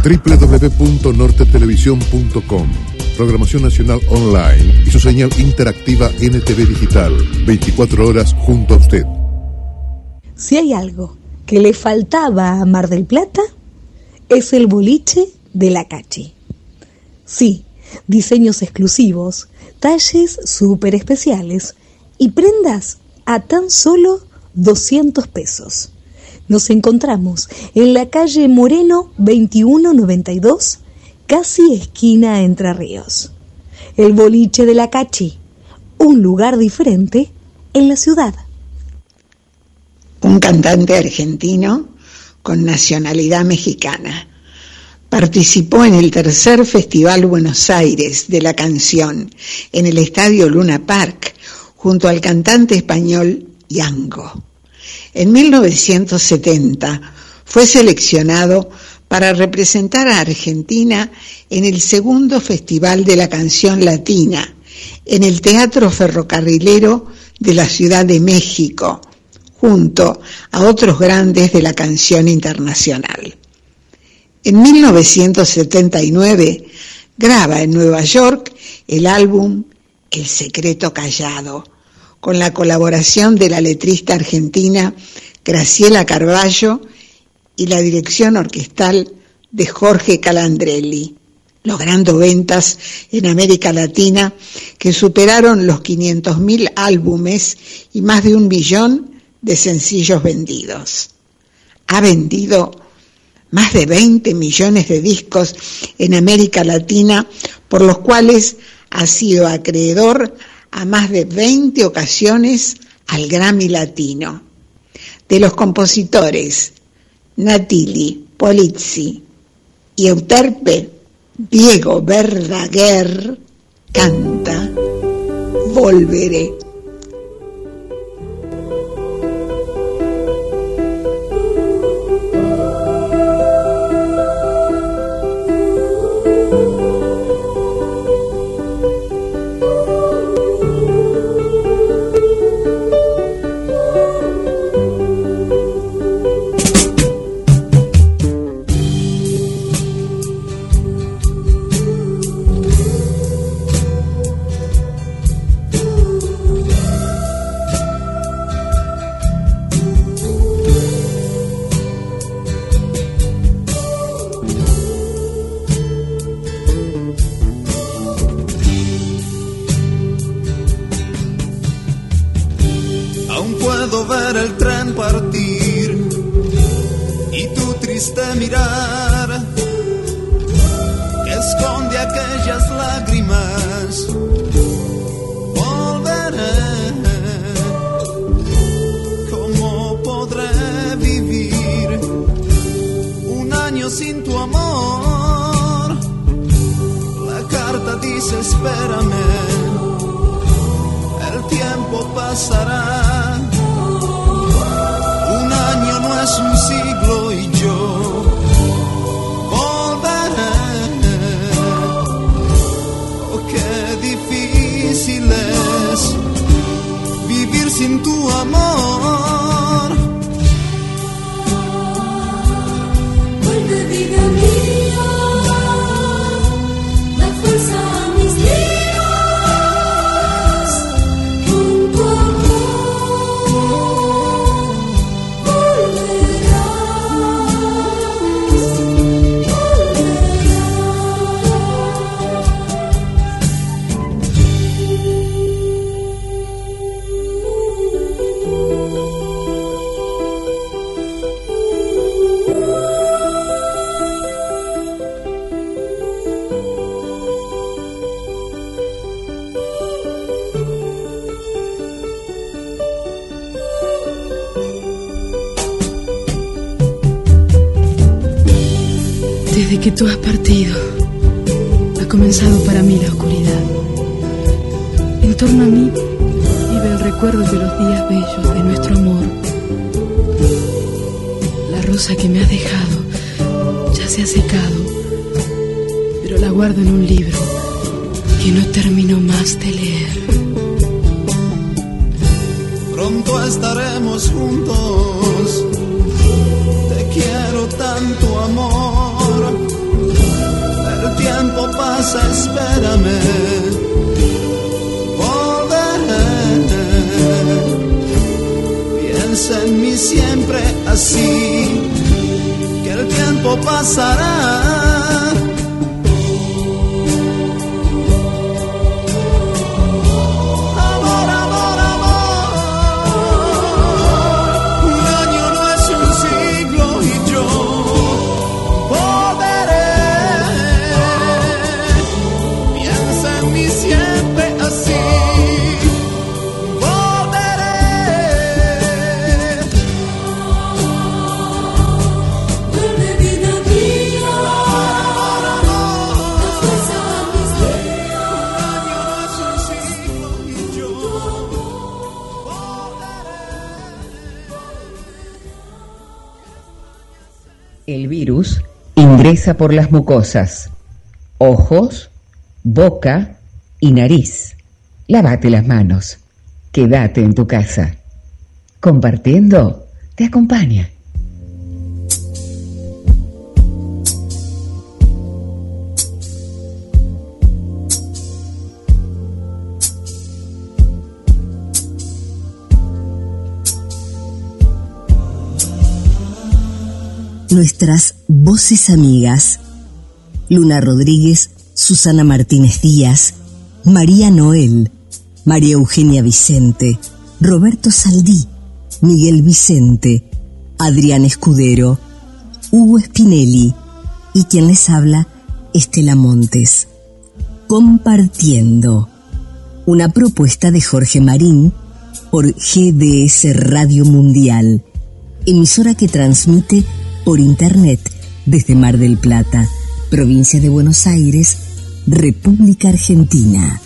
[SPEAKER 8] www.nortetelevisión.com Programación Nacional Online y su señal interactiva NTV Digital. 24 horas junto a usted.
[SPEAKER 13] Si hay algo que le faltaba a Mar del Plata, es el boliche de la Cachi. Sí, diseños exclusivos, talles súper especiales y prendas a tan solo 200 pesos. Nos encontramos en la calle Moreno 2192, casi esquina Entre Ríos. El boliche de la Cachi, un lugar diferente en la ciudad.
[SPEAKER 2] Un cantante argentino con nacionalidad mexicana. Participó en el tercer Festival Buenos Aires de la canción en el Estadio Luna Park junto al cantante español Yango. En 1970 fue seleccionado para representar a Argentina en el segundo Festival de la Canción Latina en el Teatro Ferrocarrilero de la Ciudad de México, junto a otros grandes de la canción internacional. En 1979 graba en Nueva York el álbum El Secreto Callado, con la colaboración de la letrista argentina Graciela Carballo y la dirección orquestal de Jorge Calandrelli, logrando ventas en América Latina que superaron los 500.000 álbumes y más de un billón de sencillos vendidos. Ha vendido más de 20 millones de discos en América Latina, por los cuales ha sido acreedor a más de 20 ocasiones al Grammy Latino. De los compositores Natili, Polizzi y Euterpe, Diego Verdaguer canta Volveré.
[SPEAKER 7] Carta dice espérame el tiempo pasará. Un año no es un siglo y yo volveré. Oh, qué difícil es vivir sin tu amor.
[SPEAKER 32] Tú has partido, ha comenzado para mí la oscuridad. En torno a mí vive el recuerdo de los días bellos de nuestro amor. La rosa que me has dejado ya se ha secado, pero la guardo en un libro que no termino más de leer.
[SPEAKER 7] Pronto estaremos juntos. Pasa, espérame. Volveré. Piensa en mí siempre así. Que el tiempo pasará.
[SPEAKER 5] Ingresa por las mucosas, ojos, boca y nariz. Lávate las manos. Quédate en tu casa. Compartiendo te acompaña.
[SPEAKER 25] Nuestras voces amigas. Luna Rodríguez, Susana Martínez Díaz, María Noel, María Eugenia Vicente, Roberto Saldí, Miguel Vicente, Adrián Escudero, Hugo Spinelli y quien les habla, Estela Montes. Compartiendo. Una propuesta de Jorge Marín por GDS Radio Mundial, emisora que transmite por Internet desde Mar del Plata, provincia de Buenos Aires, República Argentina.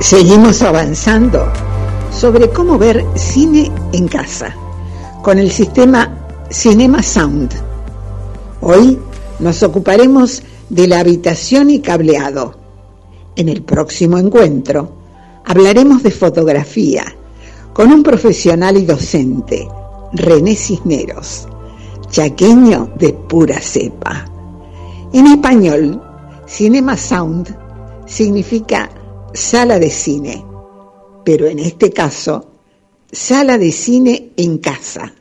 [SPEAKER 2] Seguimos avanzando sobre cómo ver cine en casa con el sistema Cinema Sound. Hoy nos ocuparemos de la habitación y cableado. En el próximo encuentro hablaremos de fotografía con un profesional y docente, René Cisneros, chaqueño de pura cepa. En español, Cinema Sound significa sala de cine, pero en este caso, sala de cine en casa.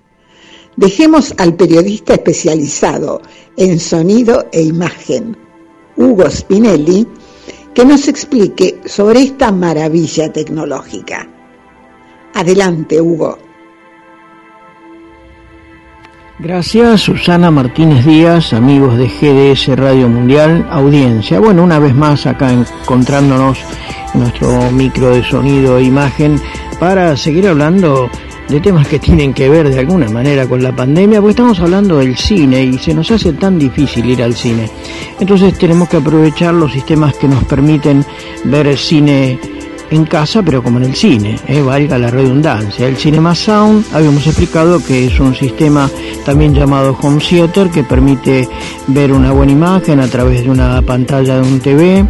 [SPEAKER 2] Dejemos al periodista especializado en sonido e imagen, Hugo Spinelli, que nos explique sobre esta maravilla tecnológica. Adelante, Hugo.
[SPEAKER 11] Gracias, Susana Martínez Díaz, amigos de GDS Radio Mundial, audiencia. Bueno, una vez más acá encontrándonos en nuestro micro de sonido e imagen para seguir hablando de temas que tienen que ver de alguna manera con la pandemia, porque estamos hablando del cine y se nos hace tan difícil ir al cine. Entonces tenemos que aprovechar los sistemas que nos permiten ver el cine en casa, pero como en el cine, eh, valga la redundancia. El Cinema Sound, habíamos explicado que es un sistema también llamado Home Theater que permite ver una buena imagen a través de una pantalla de un TV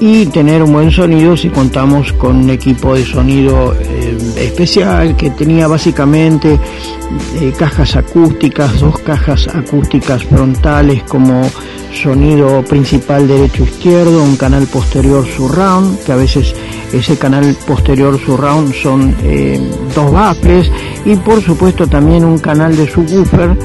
[SPEAKER 11] y tener un buen sonido si contamos con un equipo de sonido eh, especial que tenía básicamente eh, cajas acústicas, dos cajas acústicas frontales como sonido principal derecho-izquierdo, un canal posterior surround, que a veces ese canal posterior surround son eh, dos baffles y por supuesto también un canal de subwoofer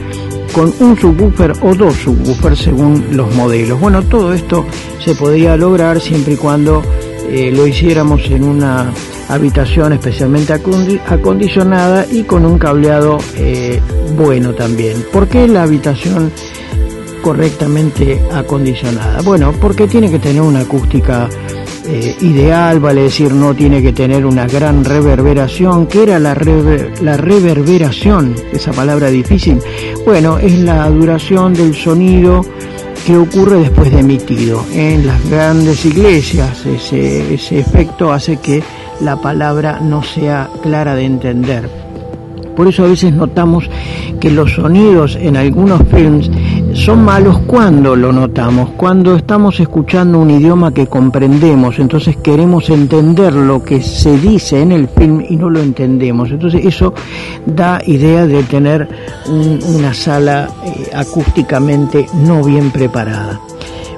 [SPEAKER 11] con un subwoofer o dos subwoofers según los modelos. Bueno, todo esto se podría lograr siempre y cuando eh, lo hiciéramos en una habitación especialmente acondicionada y con un cableado eh, bueno también. ¿Por qué la habitación correctamente acondicionada? Bueno, porque tiene que tener una acústica eh, ideal, vale decir, no tiene que tener una gran reverberación. ¿Qué era la, la reverberación? Esa palabra difícil. Bueno, es la duración del sonido que ocurre después de emitido. En las grandes iglesias ese, ese efecto hace que la palabra no sea clara de entender. Por eso a veces notamos que los sonidos en algunos films son malos cuando lo notamos, cuando estamos escuchando un idioma que comprendemos, entonces queremos entender lo que se dice en el film y no lo entendemos. Entonces eso da idea de tener una sala eh, acústicamente no bien preparada.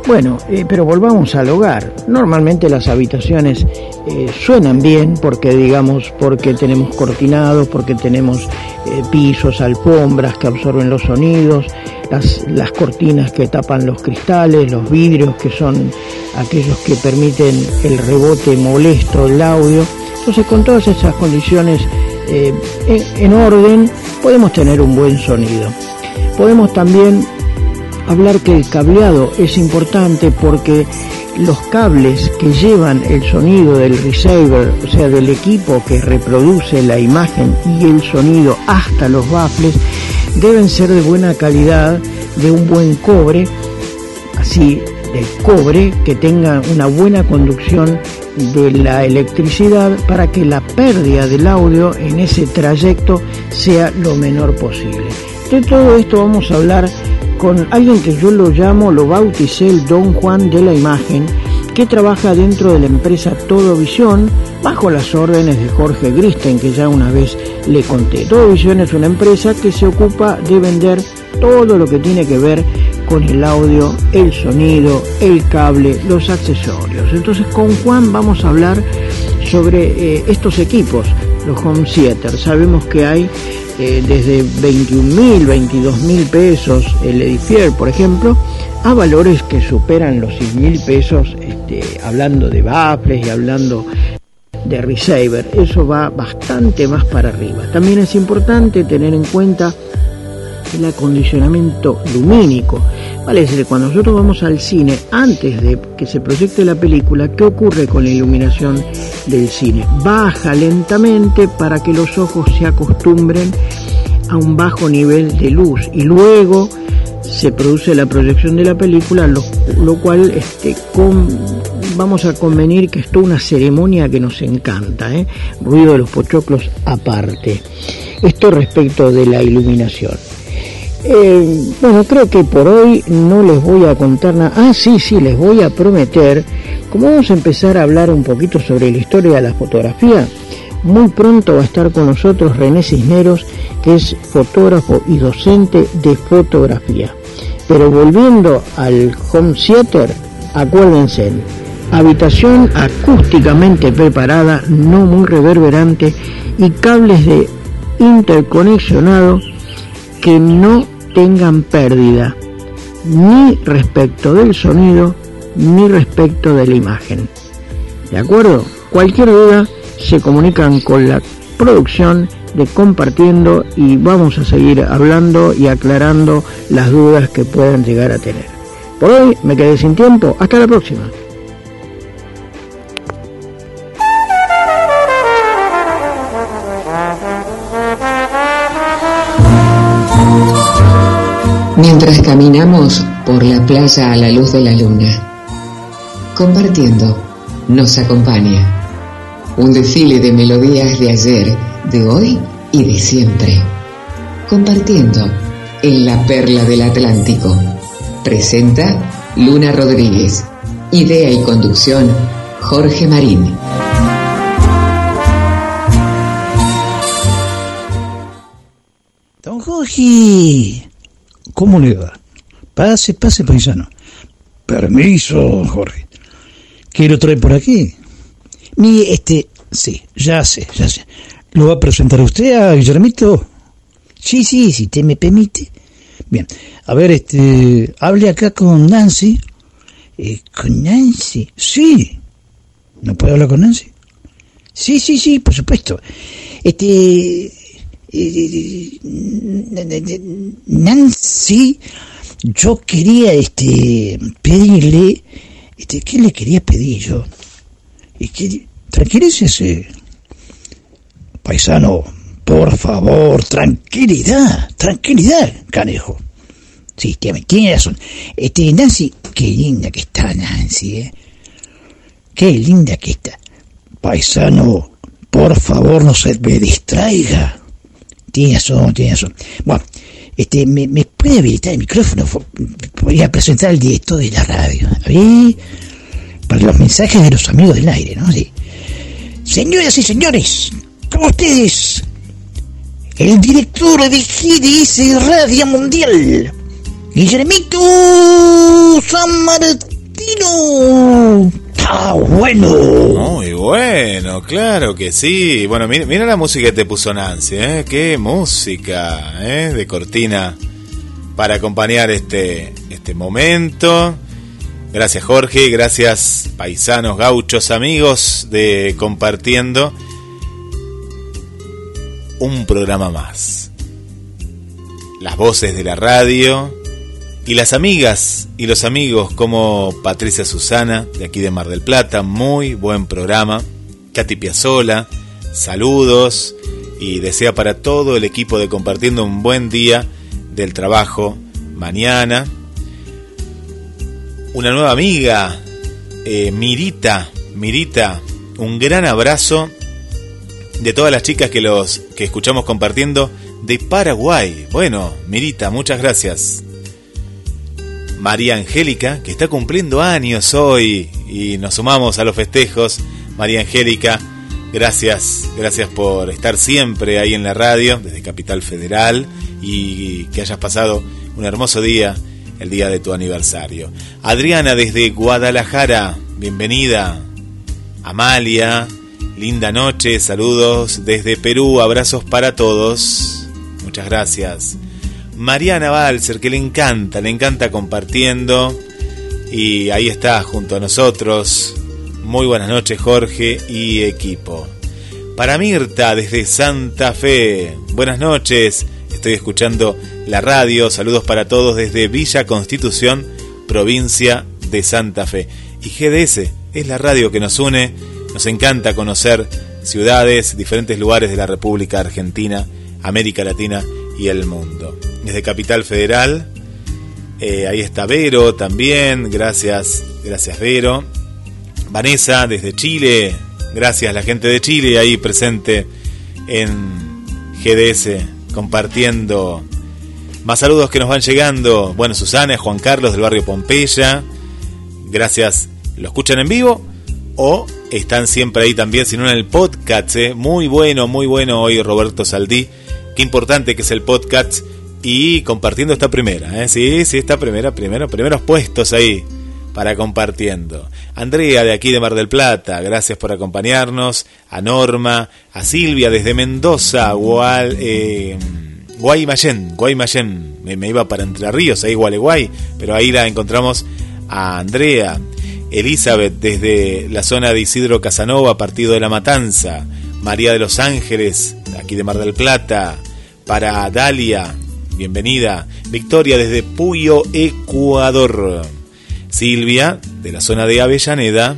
[SPEAKER 11] Bueno, eh, pero volvamos al hogar. Normalmente las habitaciones eh, suenan bien porque digamos porque tenemos cortinados, porque tenemos eh, pisos, alfombras que absorben los sonidos, las, las cortinas que tapan los cristales, los vidrios que son aquellos que permiten el rebote molesto del audio. Entonces con todas esas condiciones en orden podemos tener un buen sonido. Podemos también hablar que el cableado es importante porque los cables que llevan el sonido del receiver, o sea, del equipo que reproduce la imagen y el sonido hasta los baffles, deben ser de buena calidad, de un buen cobre, así del cobre que tenga una buena conducción de la electricidad para que la pérdida del audio en ese trayecto sea lo menor posible. De todo esto vamos a hablar con alguien que yo lo llamo, lo bauticé el Don Juan de la Imagen, que trabaja dentro de la empresa Todo Visión, bajo las órdenes de Jorge Gristen, que ya una vez le conté. Todo Visión es una empresa que se ocupa de vender todo lo que tiene que ver con el audio, el sonido, el cable, los accesorios. Entonces con Juan vamos a hablar sobre eh, estos equipos, los home theater. Sabemos que hay eh, desde 21 mil, 22 mil pesos el Edifier, por ejemplo, a valores que superan los 100 mil pesos, este, hablando de baffles y hablando de receiver. Eso va bastante más para arriba. También es importante tener en cuenta el acondicionamiento lumínico. Vale cuando nosotros vamos al cine, antes de que se proyecte la película, ¿qué ocurre con la iluminación del cine? Baja lentamente para que los ojos se acostumbren a un bajo nivel de luz y luego se produce la proyección de la película, lo, cual este, vamos a convenir que es toda una ceremonia que nos encanta, ¿eh? ruido de los pochoclos aparte. Esto respecto de la iluminación. Eh, bueno, creo que por hoy no les voy a contar nada. Ah, sí, sí, les voy a prometer, como vamos a empezar a hablar un poquito sobre la historia de la fotografía, muy pronto va a estar con nosotros René Cisneros, que es fotógrafo y docente de fotografía. Pero volviendo al home theater, acuérdense, habitación acústicamente preparada, no muy reverberante y cables de interconexionado que no tengan pérdida ni respecto del sonido ni respecto de la imagen. ¿De acuerdo? Cualquier duda se comunican con la producción de compartiendo y vamos a seguir hablando y aclarando las dudas que puedan llegar a tener. Por hoy me quedé sin tiempo, hasta la próxima.
[SPEAKER 5] Caminamos por la playa a la luz de la luna, compartiendo, nos acompaña un desfile de melodías de ayer, de hoy y de siempre. Compartiendo en la perla del Atlántico. Presenta Luna Rodríguez. Idea y conducción Jorge Marín.
[SPEAKER 10] Don Jorge, ¿cómo le va? Pase, pase, paisano. Permiso, Jorge. ¿Qué lo trae por aquí? Mi, este, sí, ya sé, ya sé. ¿Lo va a presentar usted a Guillermito? Sí, sí, si te me permite. Bien, a ver, este, hable acá con Nancy. Eh, ¿Con Nancy? Sí. ¿No puede hablar con Nancy? Sí, sí, sí, por supuesto. Este, eh, Nancy, yo quería, este, pedirle, este, ¿qué le quería pedir yo? Y que, tranquilícese. Paisano, por favor, tranquilidad, tranquilidad, canejo. Sí, tiene, tiene razón. Este, Nancy, qué linda que está Nancy, ¿eh? Qué linda que está. Paisano, por favor, no se me distraiga. Tiene razón, tiene razón. Bueno, este, ¿me, puede habilitar el micrófono? Voy a presentar al director de la radio. Para los mensajes de los amigos del aire, ¿no? Señoras y señores, con ustedes, el director de GDS Radio Mundial, Guillermito San Martino. ¡Está bueno!
[SPEAKER 33] Muy bueno, claro que sí. Bueno, mira, mira la música que te puso Nancy, ¿eh? Qué música, ¿eh? De cortina para acompañar este, este momento. Gracias Jorge, gracias paisanos, gauchos, amigos de Compartiendo un programa más. Las voces de la radio y las amigas y los amigos como Patricia Susana de aquí de Mar del Plata, muy buen programa. Katy Piazzola, saludos y desea para todo el equipo de Compartiendo un buen día del trabajo mañana. Una nueva amiga, eh, Mirita, Mirita, un gran abrazo de todas las chicas que los que escuchamos compartiendo de Paraguay. Bueno, Mirita, muchas gracias. María Angélica, que está cumpliendo años hoy y nos sumamos a los festejos. María Angélica, gracias, gracias por estar siempre ahí en la radio desde Capital Federal y que hayas pasado un hermoso día el día de tu aniversario. Adriana desde Guadalajara, bienvenida. Amalia, linda noche, saludos desde Perú, abrazos para todos. muchas gracias. Mariana Balser, que le encanta, le encanta compartiendo. Y ahí está junto a nosotros. Muy buenas noches, Jorge y equipo. Para Mirta, desde Santa Fe. Buenas noches. Estoy escuchando la radio. Saludos para todos desde Villa Constitución, provincia de Santa Fe. Y GDS es la radio que nos une. Nos encanta conocer ciudades, diferentes lugares de la República Argentina, América Latina y el mundo. Desde Capital Federal, eh, ahí está Vero también, gracias, gracias Vero. Vanessa desde Chile, gracias la gente de Chile ahí presente en GDS compartiendo más saludos que nos van llegando. Bueno, Susana, Juan Carlos del barrio Pompeya, gracias, lo escuchan en vivo o están siempre ahí también, si no en el podcast, ¿eh? muy bueno, muy bueno hoy Roberto Saldí, qué importante que es el podcast y compartiendo esta primera, ¿eh? sí, sí, esta primera, primero, primeros puestos ahí para compartiendo. Andrea de aquí de Mar del Plata, gracias por acompañarnos, a Norma, a Silvia desde Mendoza, Gual, eh, Guaymallén, Guaymallén, me, me, iba para Entre Ríos, ahí Gualeguay, pero ahí la encontramos a Andrea, Elizabeth desde la zona de Isidro Casanova, partido de la Matanza, María de los Ángeles, aquí de Mar del Plata, para Dalia, bienvenida, Victoria desde Puyo, Ecuador, Silvia de la zona de Avellaneda,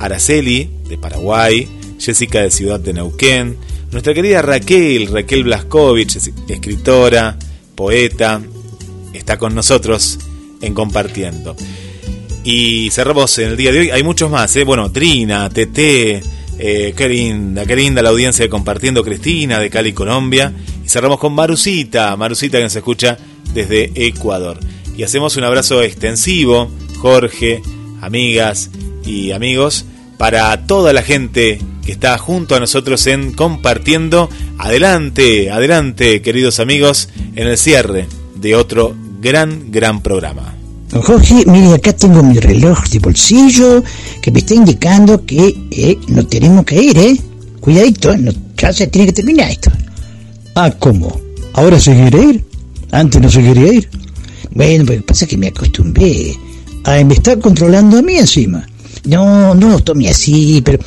[SPEAKER 33] Araceli de Paraguay, Jessica de Ciudad de Neuquén, nuestra querida Raquel, Raquel Blaskovich, escritora, poeta, está con nosotros en compartiendo. Y cerramos en el día de hoy. Hay muchos más, ¿eh? Bueno, Trina, TT, eh, qué linda, qué linda la audiencia de Compartiendo Cristina de Cali, Colombia. Cerramos con Marusita, Marusita que nos escucha desde Ecuador. Y hacemos un abrazo extensivo, Jorge, amigas y amigos, para toda la gente que está junto a nosotros en Compartiendo. Adelante, adelante, queridos amigos, en el cierre de otro gran, gran programa.
[SPEAKER 10] Don Jorge, mire, acá tengo mi reloj de bolsillo que me está indicando que eh, nos tenemos que ir, ¿eh? Cuidadito, no, ya se tiene que terminar esto.
[SPEAKER 4] Ah, ¿cómo? ¿Ahora se quiere ir? ¿Antes no se quería ir?
[SPEAKER 10] Bueno, pasa que me acostumbré. a me está controlando a mí encima. No, no lo tome así, pero...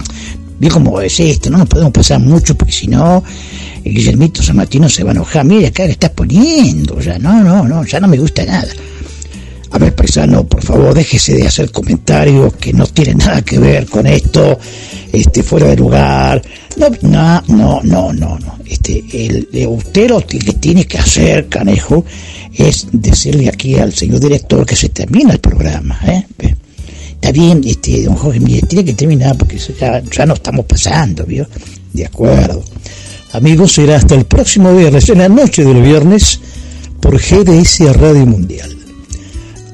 [SPEAKER 10] Ve cómo es esto, no nos podemos pasar mucho porque si no, el Guillermito San Martino se va a enojar. Mire, acá le estás poniendo, ya no, no, no, ya no me gusta nada. A ver, paisano, por favor, déjese de hacer comentarios que no tienen nada que ver con esto, este, fuera de lugar. No, no, no, no, no, no. Este, el, el usted que tiene que hacer, canejo, es decirle aquí al señor director que se termina el programa, ¿eh? Está bien, este, don Jorge, mire, tiene que terminar porque ya, ya no estamos pasando, ¿vio? De acuerdo.
[SPEAKER 4] Amigos, será hasta el próximo viernes, en la noche del viernes, por GDS Radio Mundial.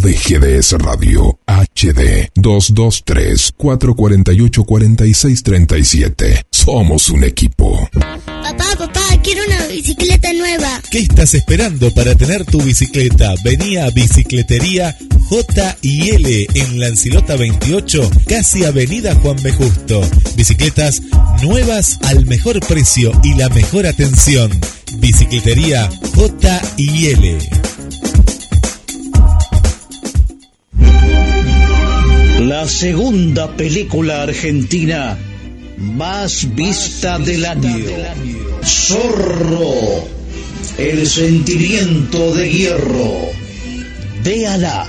[SPEAKER 34] De GDS Radio HD 223 448 4637 Somos un equipo.
[SPEAKER 35] Papá, papá, quiero una bicicleta nueva.
[SPEAKER 33] ¿Qué estás esperando para tener tu bicicleta? Vení a Bicicletería J y L en Lancilota 28, casi Avenida Juan B. Justo. Bicicletas nuevas al mejor precio y la mejor atención. Bicicletería J y L.
[SPEAKER 4] La segunda película argentina más vista del año. Zorro, el sentimiento de hierro. Véala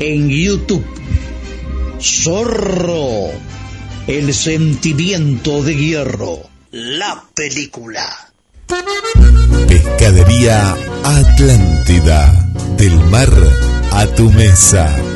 [SPEAKER 4] en YouTube. Zorro, el sentimiento de hierro. La película.
[SPEAKER 33] Pescadería Atlántida. Del mar a tu mesa.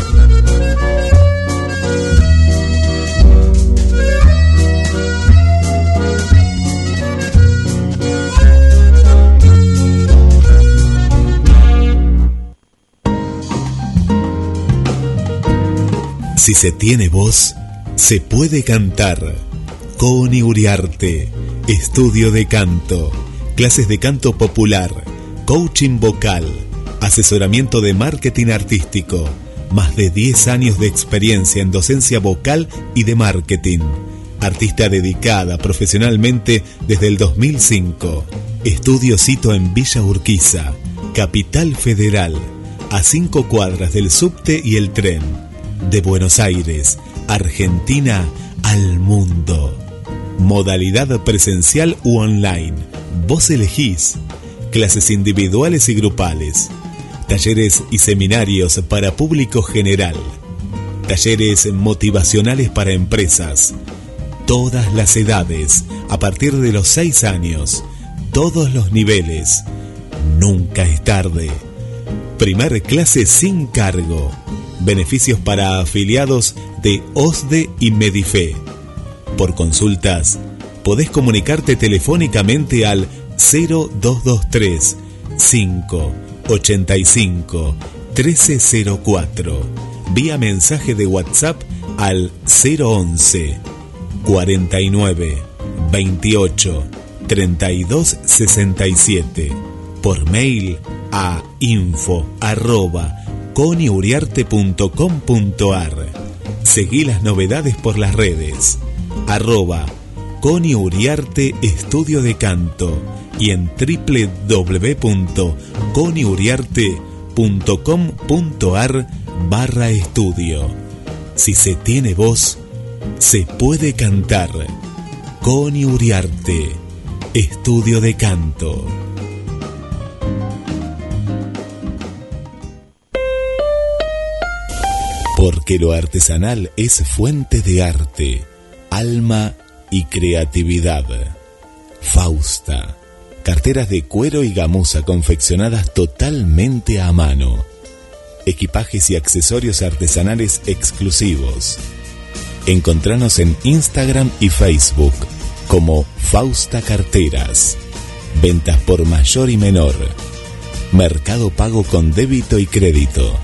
[SPEAKER 33] Si se tiene voz, se puede cantar. Coni Uriarte, estudio de canto, clases de canto popular, coaching vocal, asesoramiento de marketing artístico, más de 10 años de experiencia en docencia vocal y de marketing. Artista dedicada profesionalmente desde el 2005. Estudio cito en Villa Urquiza, Capital Federal, a cinco cuadras del subte y el tren de Buenos Aires, Argentina al mundo. Modalidad presencial u online. Vos elegís. Clases individuales y grupales. Talleres y seminarios para público general. Talleres motivacionales para empresas. Todas las edades, a partir de los 6 años. Todos los niveles. Nunca es tarde. Primer clase sin cargo beneficios para afiliados de OSDE y Medife. Por consultas, podés comunicarte telefónicamente al 0223 585 1304 vía mensaje de WhatsApp al 011 49 28 32 67 por mail a info arroba coniuriarte.com.ar. Seguí las novedades por las redes. Arroba Coni Uriarte Estudio de Canto y en www.coniuriarte.com.ar barra estudio. Si se tiene voz, se puede cantar. Coni Uriarte Estudio de Canto. Porque lo artesanal es fuente de arte, alma y creatividad. Fausta. Carteras de cuero y gamuza confeccionadas totalmente a mano. Equipajes y accesorios artesanales exclusivos. Encontranos en Instagram y Facebook como Fausta Carteras. Ventas por mayor y menor. Mercado pago con débito y crédito.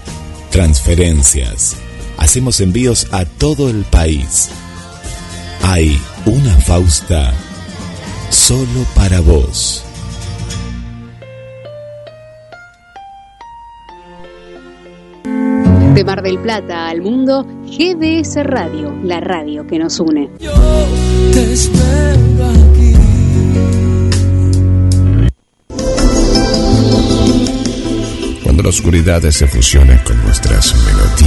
[SPEAKER 33] Transferencias. Hacemos envíos a todo el país. Hay una Fausta solo para vos.
[SPEAKER 36] De Mar del Plata al mundo, GDS Radio, la radio que nos une.
[SPEAKER 37] Te espero aquí.
[SPEAKER 34] Cuando la oscuridad se fusiona con nuestras melodías.